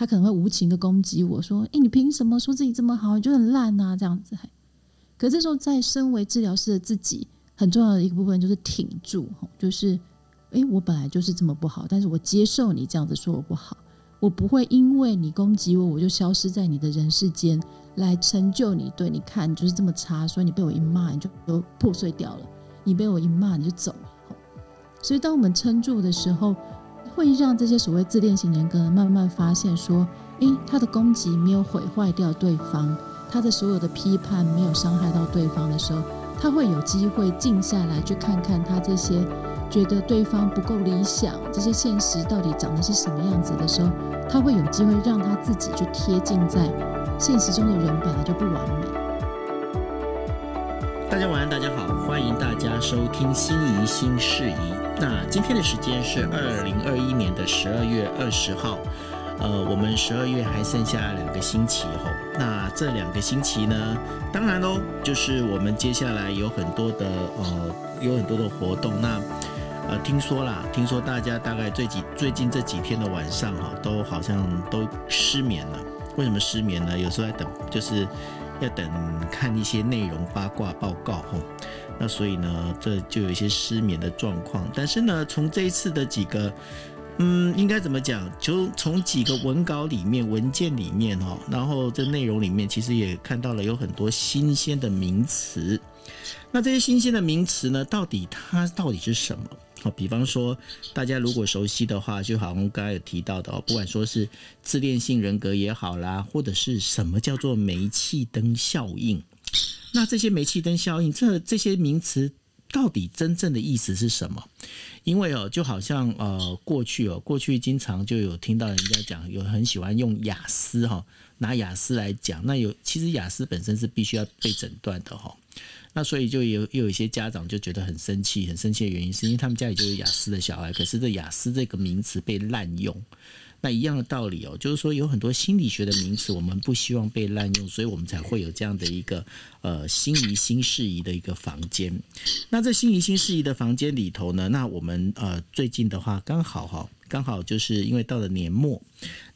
他可能会无情的攻击我说：“哎，你凭什么说自己这么好？你就很烂啊！”这样子。可这时候，在身为治疗师的自己，很重要的一个部分就是挺住，就是，哎，我本来就是这么不好，但是我接受你这样子说我不好，我不会因为你攻击我，我就消失在你的人世间，来成就你。对，你看，你就是这么差，所以你被我一骂，你就都破碎掉了；你被我一骂，你就走了。所以，当我们撑住的时候，会让这些所谓自恋型人格慢慢发现说，哎，他的攻击没有毁坏掉对方。他的所有的批判没有伤害到对方的时候，他会有机会静下来去看看他这些觉得对方不够理想，这些现实到底长得是什么样子的时候，他会有机会让他自己去贴近在现实中的人本来就不完美。大家晚安，大家好，欢迎大家收听心怡心事宜。那今天的时间是二零二一年的十二月二十号。呃，我们十二月还剩下两个星期吼，那这两个星期呢，当然喽，就是我们接下来有很多的呃，有很多的活动。那呃，听说啦，听说大家大概最近最近这几天的晚上哈，都好像都失眠了。为什么失眠呢？有时候在等，就是要等看一些内容八卦报告哈。那所以呢，这就有一些失眠的状况。但是呢，从这一次的几个。嗯，应该怎么讲？就从几个文稿里面、文件里面哦，然后这内容里面，其实也看到了有很多新鲜的名词。那这些新鲜的名词呢，到底它到底是什么？好，比方说，大家如果熟悉的话，就好像刚才有提到的哦，不管说是自恋性人格也好啦，或者是什么叫做煤气灯效应，那这些煤气灯效应，这这些名词。到底真正的意思是什么？因为哦，就好像呃，过去哦，过去经常就有听到人家讲，有很喜欢用雅思哈，拿雅思来讲。那有其实雅思本身是必须要被诊断的哈。那所以就有又有一些家长就觉得很生气，很生气的原因是因为他们家里就有雅思的小孩，可是这雅思这个名词被滥用。那一样的道理哦，就是说有很多心理学的名词，我们不希望被滥用，所以我们才会有这样的一个呃心仪新适宜的一个房间。那在心仪新适宜的房间里头呢，那我们呃最近的话刚好哈，刚好就是因为到了年末，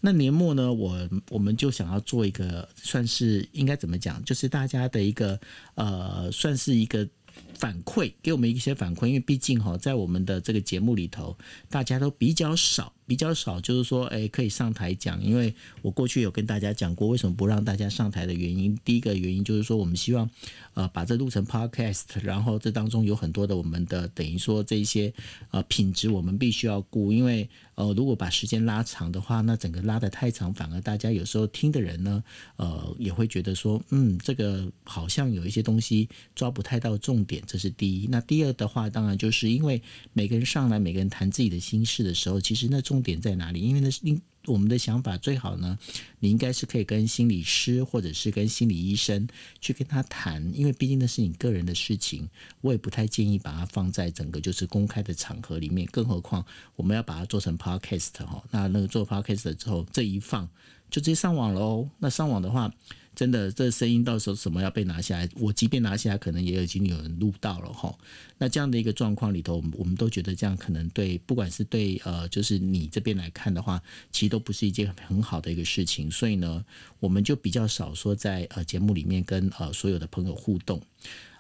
那年末呢，我我们就想要做一个算是应该怎么讲，就是大家的一个呃算是一个。反馈给我们一些反馈，因为毕竟哈，在我们的这个节目里头，大家都比较少，比较少，就是说，诶，可以上台讲。因为我过去有跟大家讲过，为什么不让大家上台的原因。第一个原因就是说，我们希望呃把这录成 podcast，然后这当中有很多的我们的等于说这一些呃品质，我们必须要顾，因为呃如果把时间拉长的话，那整个拉得太长，反而大家有时候听的人呢，呃也会觉得说，嗯，这个好像有一些东西抓不太到重点。这是第一，那第二的话，当然就是因为每个人上来，每个人谈自己的心事的时候，其实那重点在哪里？因为那是因我们的想法最好呢，你应该是可以跟心理师或者是跟心理医生去跟他谈，因为毕竟那是你个人的事情，我也不太建议把它放在整个就是公开的场合里面，更何况我们要把它做成 podcast 哈，那那个做 podcast 之后，这一放就直接上网喽，那上网的话。真的，这声音到时候什么要被拿下来？我即便拿下来，可能也已经有人录到了哈。那这样的一个状况里头，我们都觉得这样可能对，不管是对呃，就是你这边来看的话，其实都不是一件很好的一个事情。所以呢，我们就比较少说在呃节目里面跟呃所有的朋友互动。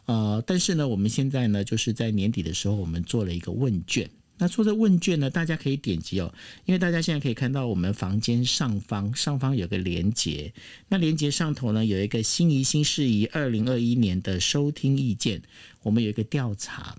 呃，但是呢，我们现在呢，就是在年底的时候，我们做了一个问卷。那做这问卷呢，大家可以点击哦，因为大家现在可以看到我们房间上方上方有个连接，那连接上头呢有一个心仪新事宜二零二一年的收听意见，我们有一个调查。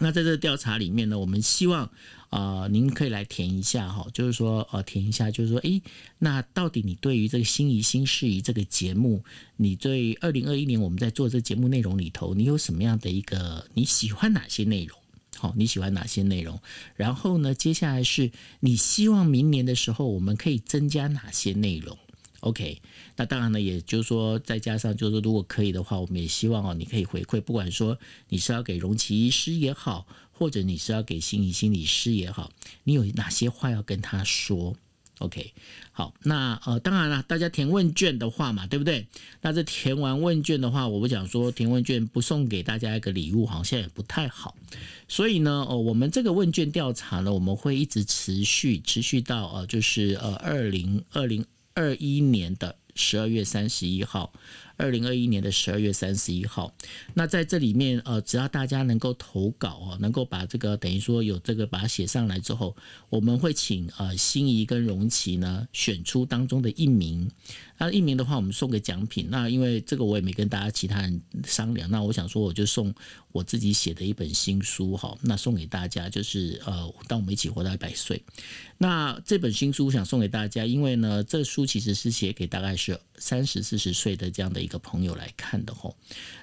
那在这个调查里面呢，我们希望啊、您可以来填一下哈，就是说呃，填一下，就是说，诶，那到底你对于这个心仪新事宜这个节目，你对二零二一年我们在做这节目内容里头，你有什么样的一个你喜欢哪些内容？好，你喜欢哪些内容？然后呢，接下来是你希望明年的时候我们可以增加哪些内容？OK，那当然呢，也就是说，再加上就是说，如果可以的话，我们也希望哦，你可以回馈，不管说你是要给荣琪医师也好，或者你是要给心理心理师也好，你有哪些话要跟他说？OK，好，那呃，当然了，大家填问卷的话嘛，对不对？那这填完问卷的话，我不想说填问卷不送给大家一个礼物，好像也不太好。所以呢，呃，我们这个问卷调查呢，我们会一直持续，持续到呃，就是呃，二零二零二一年的十二月三十一号。二零二一年的十二月三十一号，那在这里面，呃，只要大家能够投稿哦，能够把这个等于说有这个把它写上来之后，我们会请呃心仪跟荣琪呢选出当中的一名，那一名的话，我们送个奖品。那因为这个我也没跟大家其他人商量，那我想说我就送我自己写的一本新书哈，那送给大家就是呃，当我们一起活到一百岁。那这本新书想送给大家，因为呢，这书其实是写给大概是三十四十岁的这样的一个朋友来看的吼。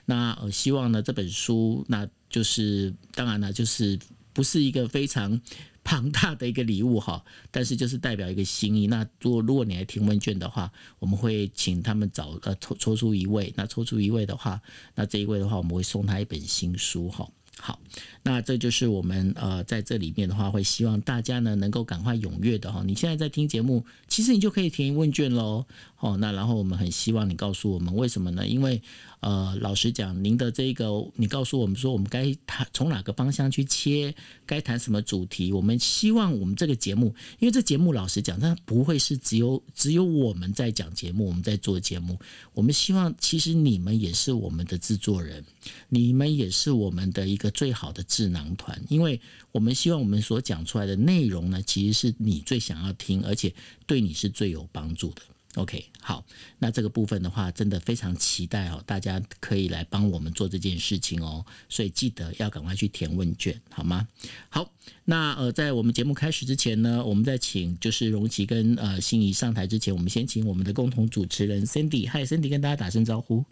那呃，希望呢这本书，那就是当然了，就是不是一个非常 庞大的一个礼物哈，但是就是代表一个心意。那如果如果你来填问卷的话，我们会请他们找呃抽抽出一位，那抽出一位的话，那这一位的话，我们会送他一本新书哈。好，那这就是我们呃在这里面的话，会希望大家呢能够赶快踊跃的哈。你现在在听节目，其实你就可以填问卷喽。哦，那然后我们很希望你告诉我们为什么呢？因为呃，老实讲，您的这个，你告诉我们说，我们该谈从哪个方向去切，该谈什么主题？我们希望我们这个节目，因为这节目老实讲，它不会是只有只有我们在讲节目，我们在做节目。我们希望其实你们也是我们的制作人，你们也是我们的一个最好的智囊团，因为我们希望我们所讲出来的内容呢，其实是你最想要听，而且对你是最有帮助的。OK，好，那这个部分的话，真的非常期待哦，大家可以来帮我们做这件事情哦，所以记得要赶快去填问卷，好吗？好，那呃，在我们节目开始之前呢，我们在请就是荣琪跟呃心仪上台之前，我们先请我们的共同主持人 Cindy，嗨，Cindy 跟大家打声招呼。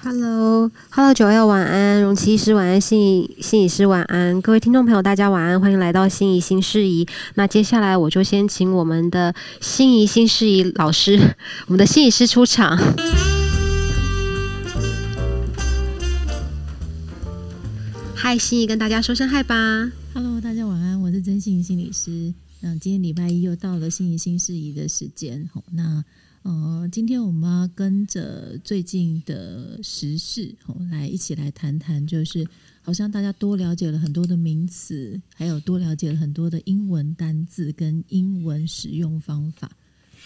Hello，Hello，九幺晚安，容琪医师晚安，心仪心理师晚安，各位听众朋友大家晚安，欢迎来到心仪新事宜。那接下来我就先请我们的心仪新事宜老师，我们的心理师出场。嗨，心仪跟大家说声嗨吧。Hello，大家晚安，我是真心仪心理师。那今天礼拜一又到了心仪新事宜的时间，好，那。呃，今天我们要跟着最近的时事，我哦，来一起来谈谈，就是好像大家多了解了很多的名词，还有多了解了很多的英文单字跟英文使用方法。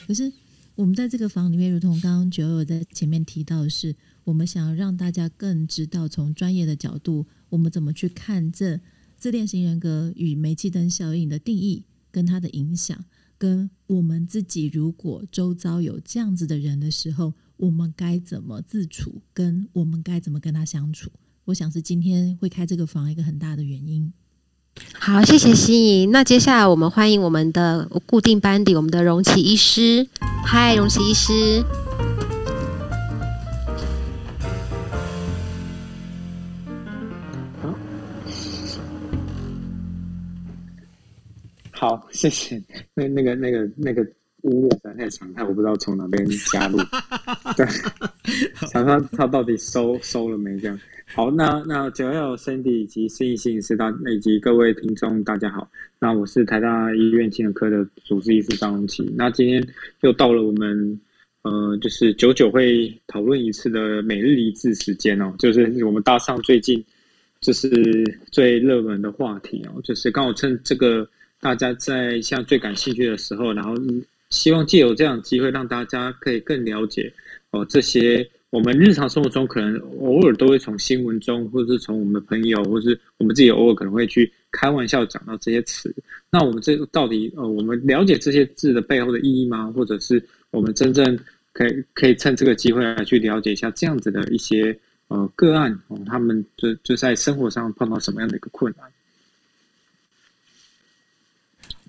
可是我们在这个房里面，如同刚刚九友在前面提到的是，我们想要让大家更知道从专业的角度，我们怎么去看这自恋型人格与煤气灯效应的定义跟它的影响。跟我们自己，如果周遭有这样子的人的时候，我们该怎么自处？跟我们该怎么跟他相处？我想是今天会开这个房一个很大的原因。好，谢谢心怡。那接下来我们欢迎我们的固定班底，我们的荣启医师。嗨，荣启医师。好，谢谢。那那个那个那个音乐实在太长，太我不知道从哪边加入。对，想他他到底收收了没？这样。好，那那九 L Cindy 以及心仪心理师大以及各位听众，大家好。那我是台大医院精神科的主治医师张荣琪。那今天又到了我们呃，就是久久会讨论一次的每日一字时间哦，就是我们搭上最近就是最热门的话题哦，就是刚好趁这个。大家在像最感兴趣的时候，然后希望借由这样的机会，让大家可以更了解哦，这些我们日常生活中可能偶尔都会从新闻中，或者是从我们的朋友，或是我们自己偶尔可能会去开玩笑讲到这些词。那我们这到底呃，我们了解这些字的背后的意义吗？或者是我们真正可以可以趁这个机会来去了解一下这样子的一些呃个案，他们就就在生活上碰到什么样的一个困难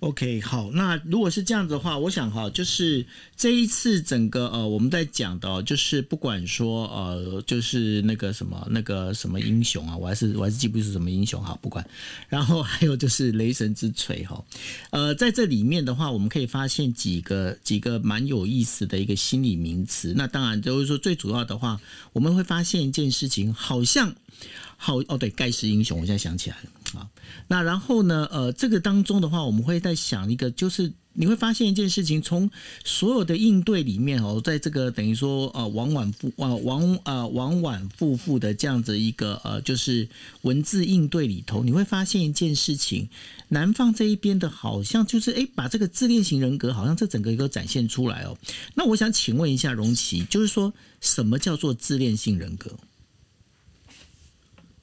？OK，好，那如果是这样子的话，我想哈，就是这一次整个呃，我们在讲的，就是不管说呃，就是那个什么那个什么英雄啊，我还是我还是记不住什么英雄哈，不管。然后还有就是雷神之锤哈，呃，在这里面的话，我们可以发现几个几个蛮有意思的一个心理名词。那当然就是说最主要的话，我们会发现一件事情，好像。好哦，对，盖世英雄，我现在想起来了啊。那然后呢，呃，这个当中的话，我们会在想一个，就是你会发现一件事情，从所有的应对里面哦，在这个等于说呃，往往复啊，往呃，往往复复的这样子一个呃，就是文字应对里头，你会发现一件事情，南方这一边的好像就是哎，把这个自恋型人格好像这整个一个展现出来哦。那我想请问一下容琪，就是说什么叫做自恋性人格？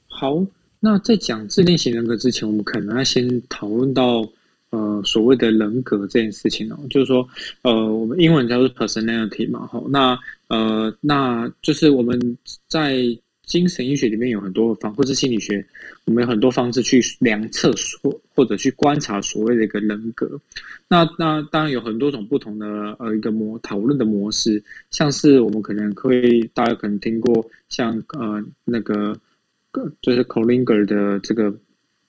好，那在讲自恋型人格之前，我们可能要先讨论到。呃，所谓的人格这件事情哦，就是说，呃，我们英文叫做 personality 嘛，吼，那呃，那就是我们在精神医学里面有很多方，或是心理学，我们有很多方式去量测所或者去观察所谓的一个人格。那那当然有很多种不同的呃一个模讨论的模式，像是我们可能会大家可能听过像呃那个就是 Kolinger 的这个。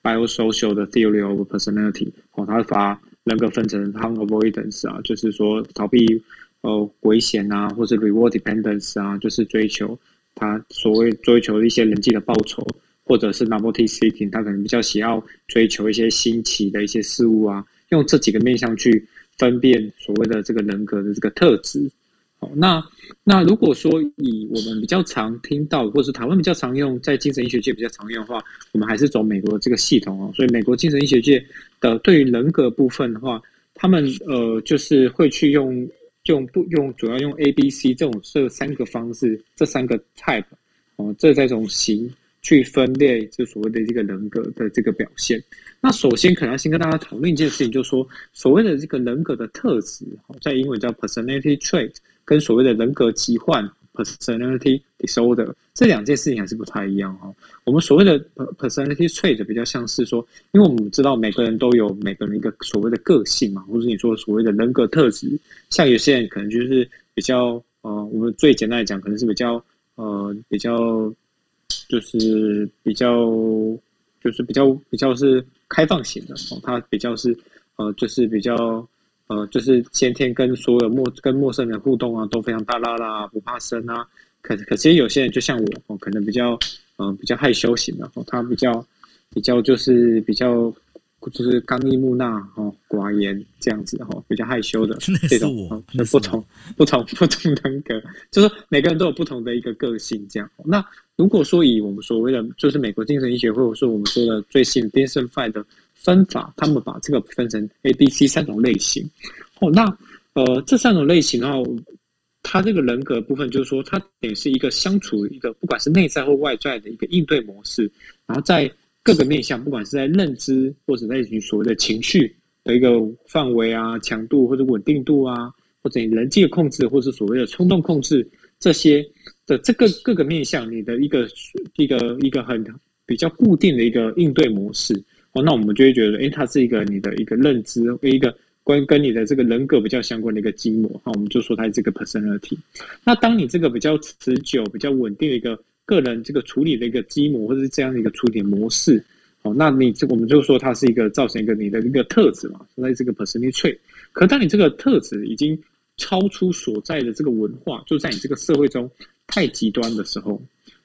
Biosocial 的 theory of personality，哦，他把人格分成 harm avoidance 啊，就是说逃避呃危险啊，或是 reward dependence 啊，就是追求他所谓追求一些人际的报酬，或者是 novelty seeking，他可能比较喜好追求一些新奇的一些事物啊，用这几个面向去分辨所谓的这个人格的这个特质。那那如果说以我们比较常听到，或是台湾比较常用，在精神医学界比较常用的话，我们还是走美国的这个系统哦。所以美国精神医学界的对于人格部分的话，他们呃就是会去用用不用主要用 A、B、C 这种这三个方式，这三个 type 哦，这三种型去分类，就所谓的这个人格的这个表现。那首先可能要先跟大家讨论一件事情，就是说所谓的这个人格的特质，在英文叫 personality trait。跟所谓的人格疾患 （personality disorder） 这两件事情还是不太一样哦。我们所谓的 personality trait 比较像是说，因为我们知道每个人都有每个人一个所谓的个性嘛，或者你说所谓的人格特质，像有些人可能就是比较呃，我们最简单来讲，可能是比较呃比较就是比较就是比较比较是开放型的哦，他比较是呃就是比较。呃，就是先天跟所有陌跟陌生人互动啊，都非常大啦啦，不怕生啊。可可其实有些人就像我哦，可能比较嗯、呃、比较害羞型的哦，他比较比较就是比较就是刚毅木讷哦，寡言这样子哦，比较害羞的这种哦，不同不同不同人格，就是每个人都有不同的一个个性这样。那如果说以我们所谓的就是美国精神医学或者说我们说的最新 DSM-5 的。分法，他们把这个分成 A、B、C 三种类型。哦，那呃，这三种类型的话，它这个人格部分就是说，它也是一个相处一个，不管是内在或外在的一个应对模式。然后在各个面向，不管是在认知或者在你所谓的情绪的一个范围啊、强度或者稳定度啊，或者你人际的控制，或者所谓的冲动控制这些的这个各个面向，你的一个一个一个很比较固定的一个应对模式。哦，那我们就会觉得，诶，它是一个你的一个认知，一个关跟你的这个人格比较相关的一个基模。那我们就说它是这个 personality。那当你这个比较持久、比较稳定的一个个人这个处理的一个基模，或者是这样的一个处理模式，哦，那你这我们就说它是一个造成一个你的一个特质嘛，所以这个 personality trait。可当你这个特质已经超出所在的这个文化，就在你这个社会中太极端的时候，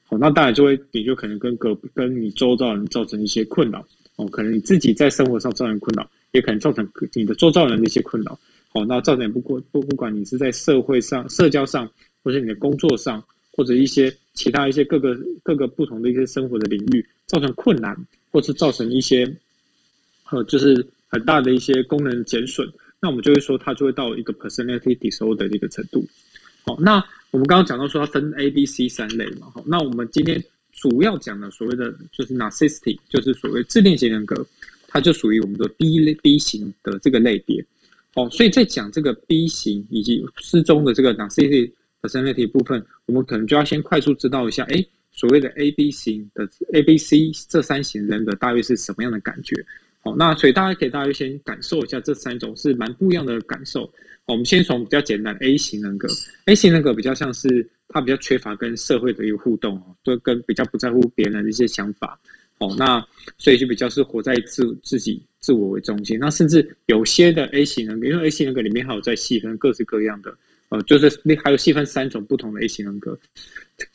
好，那当然就会你就可能跟个跟你周遭人造成一些困扰。哦，可能你自己在生活上造成困扰，也可能造成你的周遭人的一些困扰。好，那造成不过不不管你是在社会上、社交上，或者你的工作上，或者一些其他一些各个各个不同的一些生活的领域，造成困难，或是造成一些呃，就是很大的一些功能减损，那我们就会说它就会到一个 personality disorder 的一个程度。好，那我们刚刚讲到说它分 A、B、C 三类嘛。好，那我们今天。主要讲的所谓的就是 narcissistic，就是所谓自恋型人格，它就属于我们的 B 类 B 型的这个类别。哦，所以在讲这个 B 型以及之中的这个 narcissistic personality 部分，我们可能就要先快速知道一下，哎，所谓的 A、B 型的 A、B、C 这三型人格大约是什么样的感觉？好，那所以大家可以大约先感受一下这三种是蛮不一样的感受。我们先从比较简单 A 型人格，A 型人格比较像是他比较缺乏跟社会的一个互动哦，都跟比较不在乎别人的一些想法哦，那所以就比较是活在自自己自我为中心。那甚至有些的 A 型人格，因为 A 型人格里面还有在细分各式各样的，呃，就是那还有细分三种不同的 A 型人格，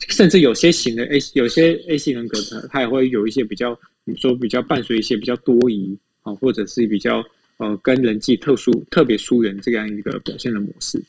甚至有些型的 A 有些 A 型人格它它也会有一些比较你说比较伴随一些比较多疑啊，或者是比较。呃跟人际特殊特别疏远这样一个表现的模式。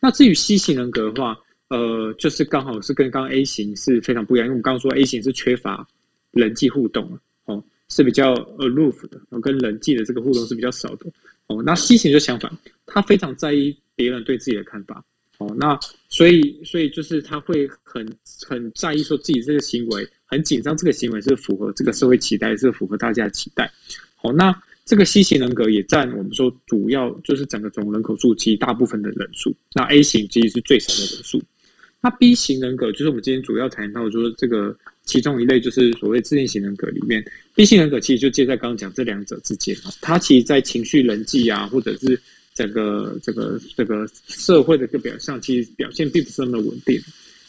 那至于 C 型人格的话，呃，就是刚好是跟刚刚 A 型是非常不一样，因为我们刚刚说 A 型是缺乏人际互动哦，是比较 aloof 的，然后跟人际的这个互动是比较少的哦。那 C 型就相反，他非常在意别人对自己的看法哦，那所以所以就是他会很很在意说自己这个行为很紧张，这个行为是符合这个社会期待，是符合大家的期待。好，那。这个 C 型人格也占我们说主要就是整个总人口数其实大部分的人数，那 A 型其实是最少的人数。那 B 型人格就是我们今天主要谈到，就是这个其中一类就是所谓自恋型人格里面，B 型人格其实就介在刚刚讲这两者之间啊，它其实在情绪、人际啊，或者是整个这个这个社会的个表象，其实表现并不是那么稳定。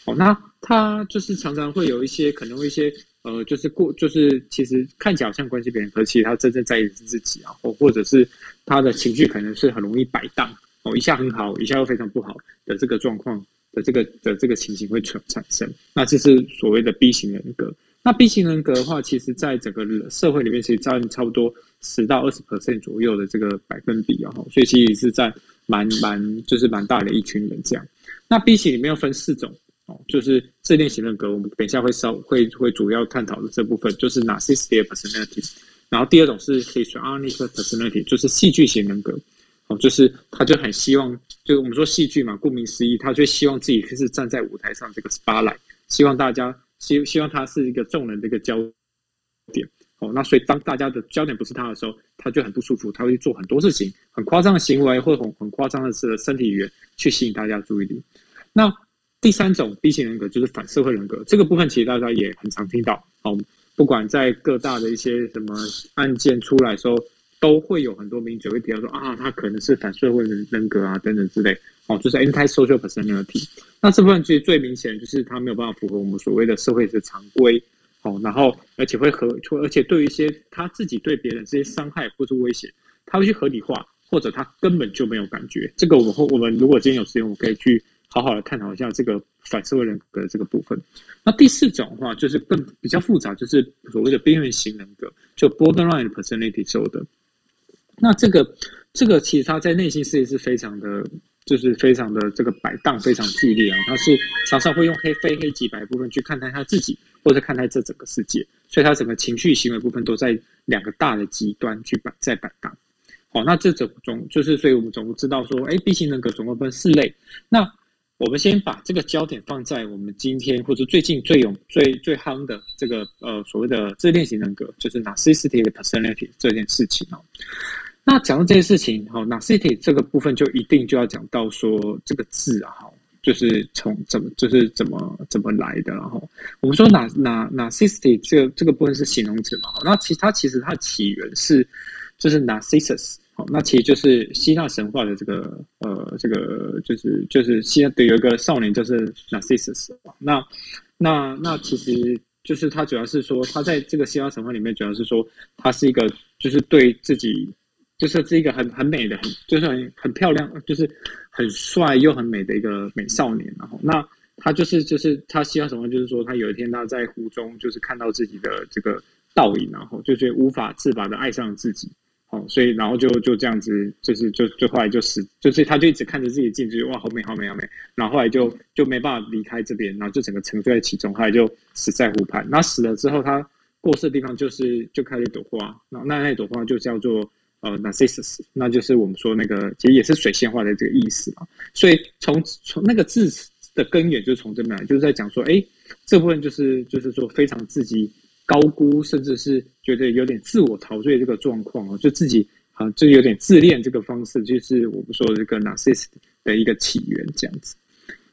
哦，那他就是常常会有一些可能会一些。呃，就是过，就是其实看起来好像关心别人，可是其实他真正在意的是自己啊，或或者是他的情绪可能是很容易摆荡哦，一下很好，一下又非常不好的这个状况的这个的这个情形会产产生。那这是所谓的 B 型人格。那 B 型人格的话，其实在整个社会里面，其实占差不多十到二十 percent 左右的这个百分比啊，所以其实是占蛮蛮就是蛮大的一群人这样。那 B 型里面又分四种。就是自恋型人格，我们等一下会稍会会主要探讨的这部分，就是 narcissistic personality。然后第二种是 histrionic personality，就是戏剧型人格。哦，就是他就很希望，就我们说戏剧嘛，顾名思义，他就希望自己是站在舞台上这个 spotlight，希望大家希希望他是一个众人的一个焦点。哦，那所以当大家的焦点不是他的时候，他就很不舒服，他会做很多事情，很夸张的行为或很很夸张的是身体语言去吸引大家注意力。那第三种 B 型人格就是反社会人格，这个部分其实大家也很常听到。哦，不管在各大的一些什么案件出来的时候，都会有很多名嘴会提到说啊，他可能是反社会人人格啊等等之类。哦，就是 anti-social personality。那这部分其实最明显就是他没有办法符合我们所谓的社会的常规。哦，然后而且会合，而且对于一些他自己对别人这些伤害或是威胁，他会去合理化，或者他根本就没有感觉。这个我们后，我们如果今天有时间，我们可以去。好好的探讨一下这个反社会人格的这个部分。那第四种的话，就是更比较复杂，就是所谓的边缘型人格，就 borderline personality disorder。那这个这个其实他在内心世界是非常的，就是非常的这个摆荡，非常剧烈啊。他是常常会用黑非黑即白部分去看待他自己，或者看待这整个世界。所以他整个情绪行为部分都在两个大的极端去摆在摆荡。好，那这种总就是，所以我们总共知道说，哎，B 型人格总共分四类。那我们先把这个焦点放在我们今天或者最近最有最最夯的这个呃所谓的自恋型人格，就是 narcissistic personality 这件事情哦。那讲到这件事情，哈，narcissistic 这个部分就一定就要讲到说这个字啊，哈，就是从怎么就是怎么怎么来的，然后我们说 n a r narcissistic 这个这个部分是形容词嘛，那其实它其实它的起源是就是 narcissus。那其实就是希腊神话的这个呃，这个就是就是希腊的有一个少年就是 Narcissus。那那那其实就是他主要是说，他在这个希腊神话里面主要是说，他是一个就是对自己就是是一个很很美的，很就是很很漂亮，就是很帅又很美的一个美少年。然后那他就是就是他希腊神话就是说，他有一天他在湖中就是看到自己的这个倒影，然后就觉得无法自拔的爱上了自己。哦，所以然后就就这样子，就是就就后来就死，就是他就一直看着自己的镜子，哇，好美，好美，好美。然后后来就就没办法离开这边，然后就整个沉醉在其中，后来就死在湖畔。那死了之后，他过世的地方就是就开了一朵花，那那那朵花就叫做呃 Narcissus，那就是我们说那个其实也是水仙花的这个意思嘛。所以从从那个字的根源就是从这边来，就是在讲说，哎，这部分就是就是说非常自己。高估，甚至是觉得有点自我陶醉这个状况哦，就自己啊，就有点自恋这个方式，就是我们说这个 narcissist 的一个起源这样子。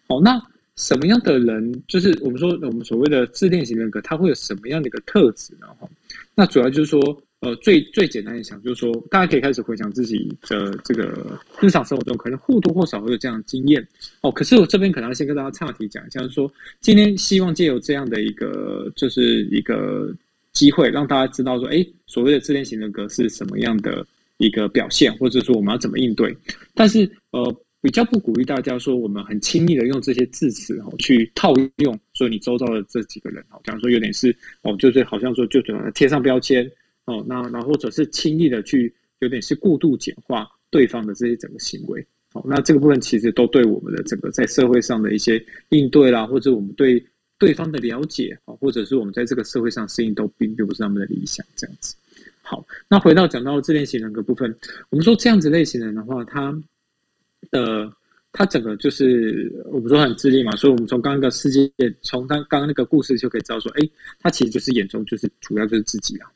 好，那什么样的人，就是我们说我们所谓的自恋型人格，他会有什么样的一个特质呢？哈，那主要就是说。呃，最最简单的想就是说，大家可以开始回想自己的这个日常生活中，可能或多或少会有这样的经验哦。可是我这边可能要先跟大家岔题讲一下，就是说今天希望借由这样的一个，就是一个机会，让大家知道说，哎，所谓的自恋型人格是什么样的一个表现，或者说我们要怎么应对。但是呃，比较不鼓励大家说，我们很轻易的用这些字词哦去套用，说你周遭的这几个人哦，假如说有点是哦，就是好像说就这样贴上标签。哦，那那或者是轻易的去有点是过度简化对方的这些整个行为。好，那这个部分其实都对我们的整个在社会上的一些应对啦，或者我们对对方的了解啊，或者是我们在这个社会上适应都并并不是那么的理想，这样子。好，那回到讲到自恋型人格部分，我们说这样子类型人的话，他的他整个就是我们说很自恋嘛，所以我们从刚刚的世界，从刚刚那个故事就可以知道说，哎，他其实就是眼中就是主要就是自己啊。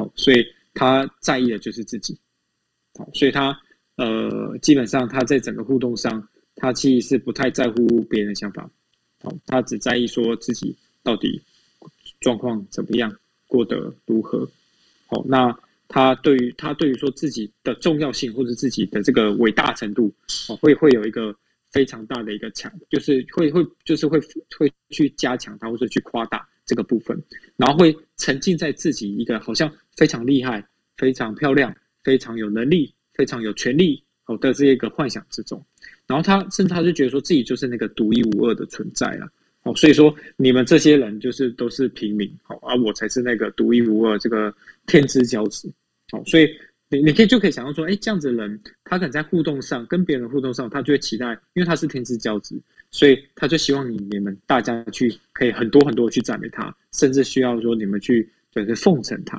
好，所以他在意的就是自己。好，所以他。呃，基本上他在整个互动上，他其实是不太在乎别人的想法，好，他只在意说自己到底状况怎么样，过得如何，好，那他对于他对于说自己的重要性或者自己的这个伟大程度，哦，会会有一个非常大的一个强，就是会会就是会会去加强他或者去夸大这个部分，然后会沉浸在自己一个好像非常厉害、非常漂亮、非常有能力。非常有权力好的这一个幻想之中，然后他甚至他就觉得说自己就是那个独一无二的存在了，哦，所以说你们这些人就是都是平民，好，而我才是那个独一无二这个天之骄子，好，所以你你可以就可以想象说，哎，这样子的人，他可能在互动上跟别人互动上，他就会期待，因为他是天之骄子，所以他就希望你你们大家去可以很多很多去赞美他，甚至需要说你们去就是奉承他，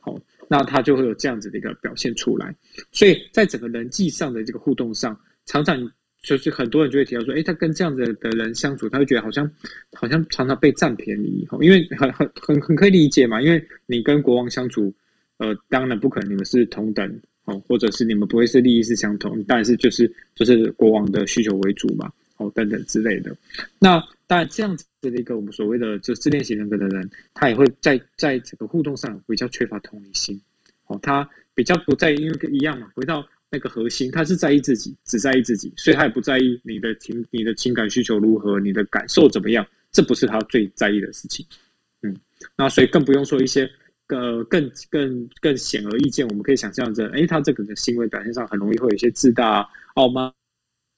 好。那他就会有这样子的一个表现出来，所以在整个人际上的这个互动上，常常就是很多人就会提到说，诶，他跟这样子的人相处，他会觉得好像好像常常被占便宜，因为很很很很可以理解嘛，因为你跟国王相处，呃，当然不可能你们是同等，哦，或者是你们不会是利益是相同，但是就是就是国王的需求为主嘛，哦，等等之类的，那。当然这样子的一个我们所谓的就自恋型人格的人，他也会在在整个互动上比较缺乏同理心，哦，他比较不在意，因为一样嘛，回到那个核心，他是在意自己，只在意自己，所以他也不在意你的情、你的情感需求如何，你的感受怎么样，这不是他最在意的事情，嗯，那所以更不用说一些呃更更更显而易见，我们可以想象着，诶，他这个的行为表现上很容易会有一些自大、傲慢。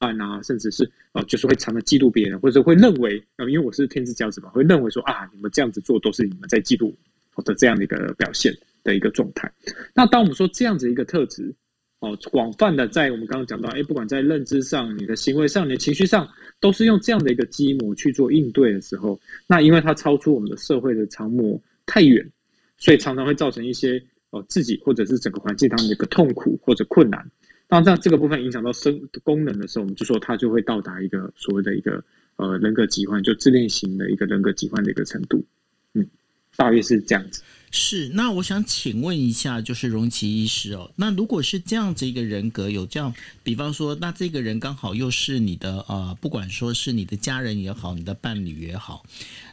啊，甚至是呃，就是会常常嫉妒别人，或者会认为，呃，因为我是天之骄子嘛，会认为说啊，你们这样子做都是你们在嫉妒我的这样的一个表现的一个状态。那当我们说这样子一个特质，哦，广泛的在我们刚刚讲到，哎，不管在认知上、你的行为上、你的情绪上，都是用这样的一个基模去做应对的时候，那因为它超出我们的社会的常模太远，所以常常会造成一些呃自己或者是整个环境当中的一个痛苦或者困难。当这样这个部分影响到生功能的时候，我们就说它就会到达一个所谓的一个呃人格疾患，就自恋型的一个人格疾患的一个程度，嗯，大约是这样子。是，那我想请问一下，就是荣奇医师哦，那如果是这样子一个人格，有这样，比方说，那这个人刚好又是你的呃，不管说是你的家人也好，你的伴侣也好，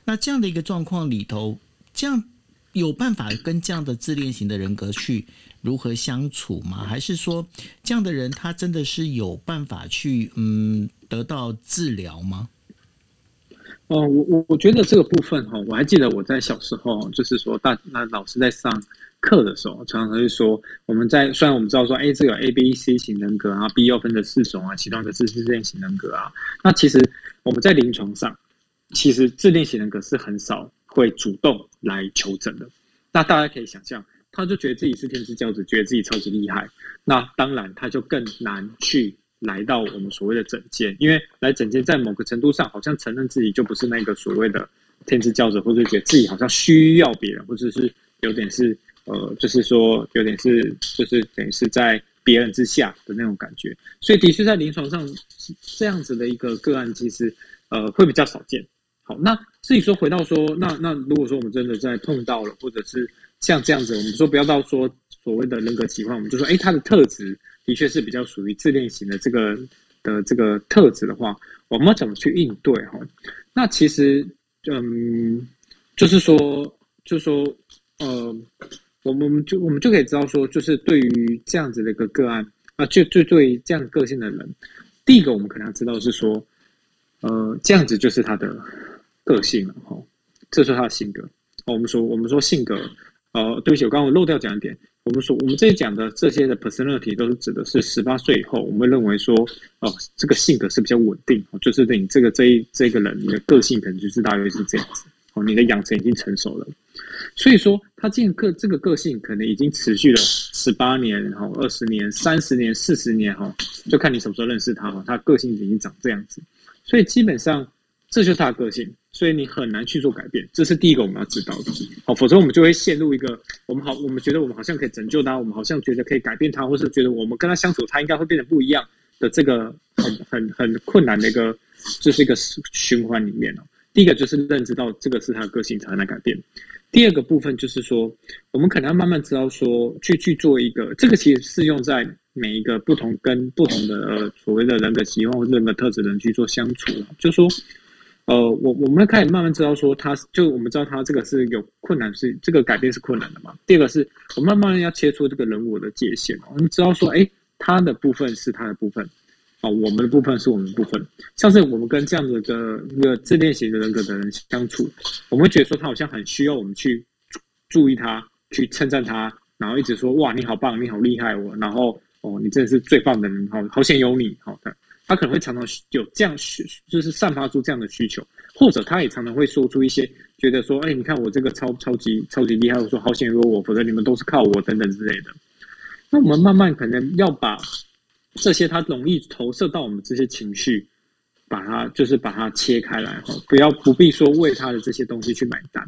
那这样的一个状况里头，这样有办法跟这样的自恋型的人格去如何相处吗？还是说这样的人他真的是有办法去嗯得到治疗吗？哦，我我我觉得这个部分哈，我还记得我在小时候，就是说大那老师在上课的时候，常常会说我们在虽然我们知道说，哎，这个 A B C 型人格啊，B 又分成四种啊，其中一个是自恋型人格啊，那其实我们在临床上，其实自恋型人格是很少会主动来求诊的。那大家可以想象。他就觉得自己是天之骄子，觉得自己超级厉害，那当然他就更难去来到我们所谓的诊间，因为来诊间在某个程度上好像承认自己就不是那个所谓的天之骄子，或者觉得自己好像需要别人，或者是有点是呃，就是说有点是就是等于是在别人之下的那种感觉，所以的确在临床上这样子的一个个案，其实呃会比较少见。好，那至于说回到说，那那如果说我们真的在碰到了，或者是像这样子，我们说不要到说所谓的人格奇幻，我们就说，哎，他的特质的确是比较属于自恋型的这个的这个特质的话，我们要怎么去应对哈？那其实，嗯，就是说，就是说，呃，我们我们就我们就可以知道说，就是对于这样子的一个个案啊，就就对于这样个性的人，第一个我们可能要知道是说，呃，这样子就是他的个性了哈，这是他的性格。我们说我们说性格。呃，对不起，我刚刚漏掉讲一点。我们说，我们这里讲的这些的 personality 都是指的是十八岁以后，我们认为说，哦、这个性格是比较稳定，就是对你这个这一这个人，你的个性可能就是大约是这样子。哦，你的养成已经成熟了。所以说他这个这个个性可能已经持续了十八年，然后二十年、三十年、四十年哈，就看你什么时候认识他哈，他个性已经长这样子，所以基本上这就是他的个性，所以你很难去做改变，这是第一个我们要知道的，好，否则我们就会陷入一个我们好，我们觉得我们好像可以拯救他，我们好像觉得可以改变他，或是觉得我们跟他相处，他应该会变得不一样的这个很很很困难的一个，就是一个循环里面哦。第一个就是认知到这个是他的个性才能改变。第二个部分就是说，我们可能要慢慢知道说，去去做一个，这个其实适用在每一个不同跟不同的呃所谓的人格习惯或者人格特质的人去做相处。就说，呃，我我们开始慢慢知道说，他就我们知道他这个是有困难，是这个改变是困难的嘛。第二个是我慢慢要切出这个人我的界限，我们知道说，哎，他的部分是他的部分。啊，我们的部分是我们的部分，像是我们跟这样子的一个自恋型的人格的人相处，我们会觉得说他好像很需要我们去注意他，去称赞他，然后一直说哇你好棒，你好厉害我，然后哦你真的是最棒的人，好好险有你，好的，他可能会常常有这样需，就是散发出这样的需求，或者他也常常会说出一些觉得说，哎，你看我这个超超级超级厉害，我说好险有我，否则你们都是靠我等等之类的。那我们慢慢可能要把。这些他容易投射到我们这些情绪，把它就是把它切开来哈，不要不必说为他的这些东西去买单，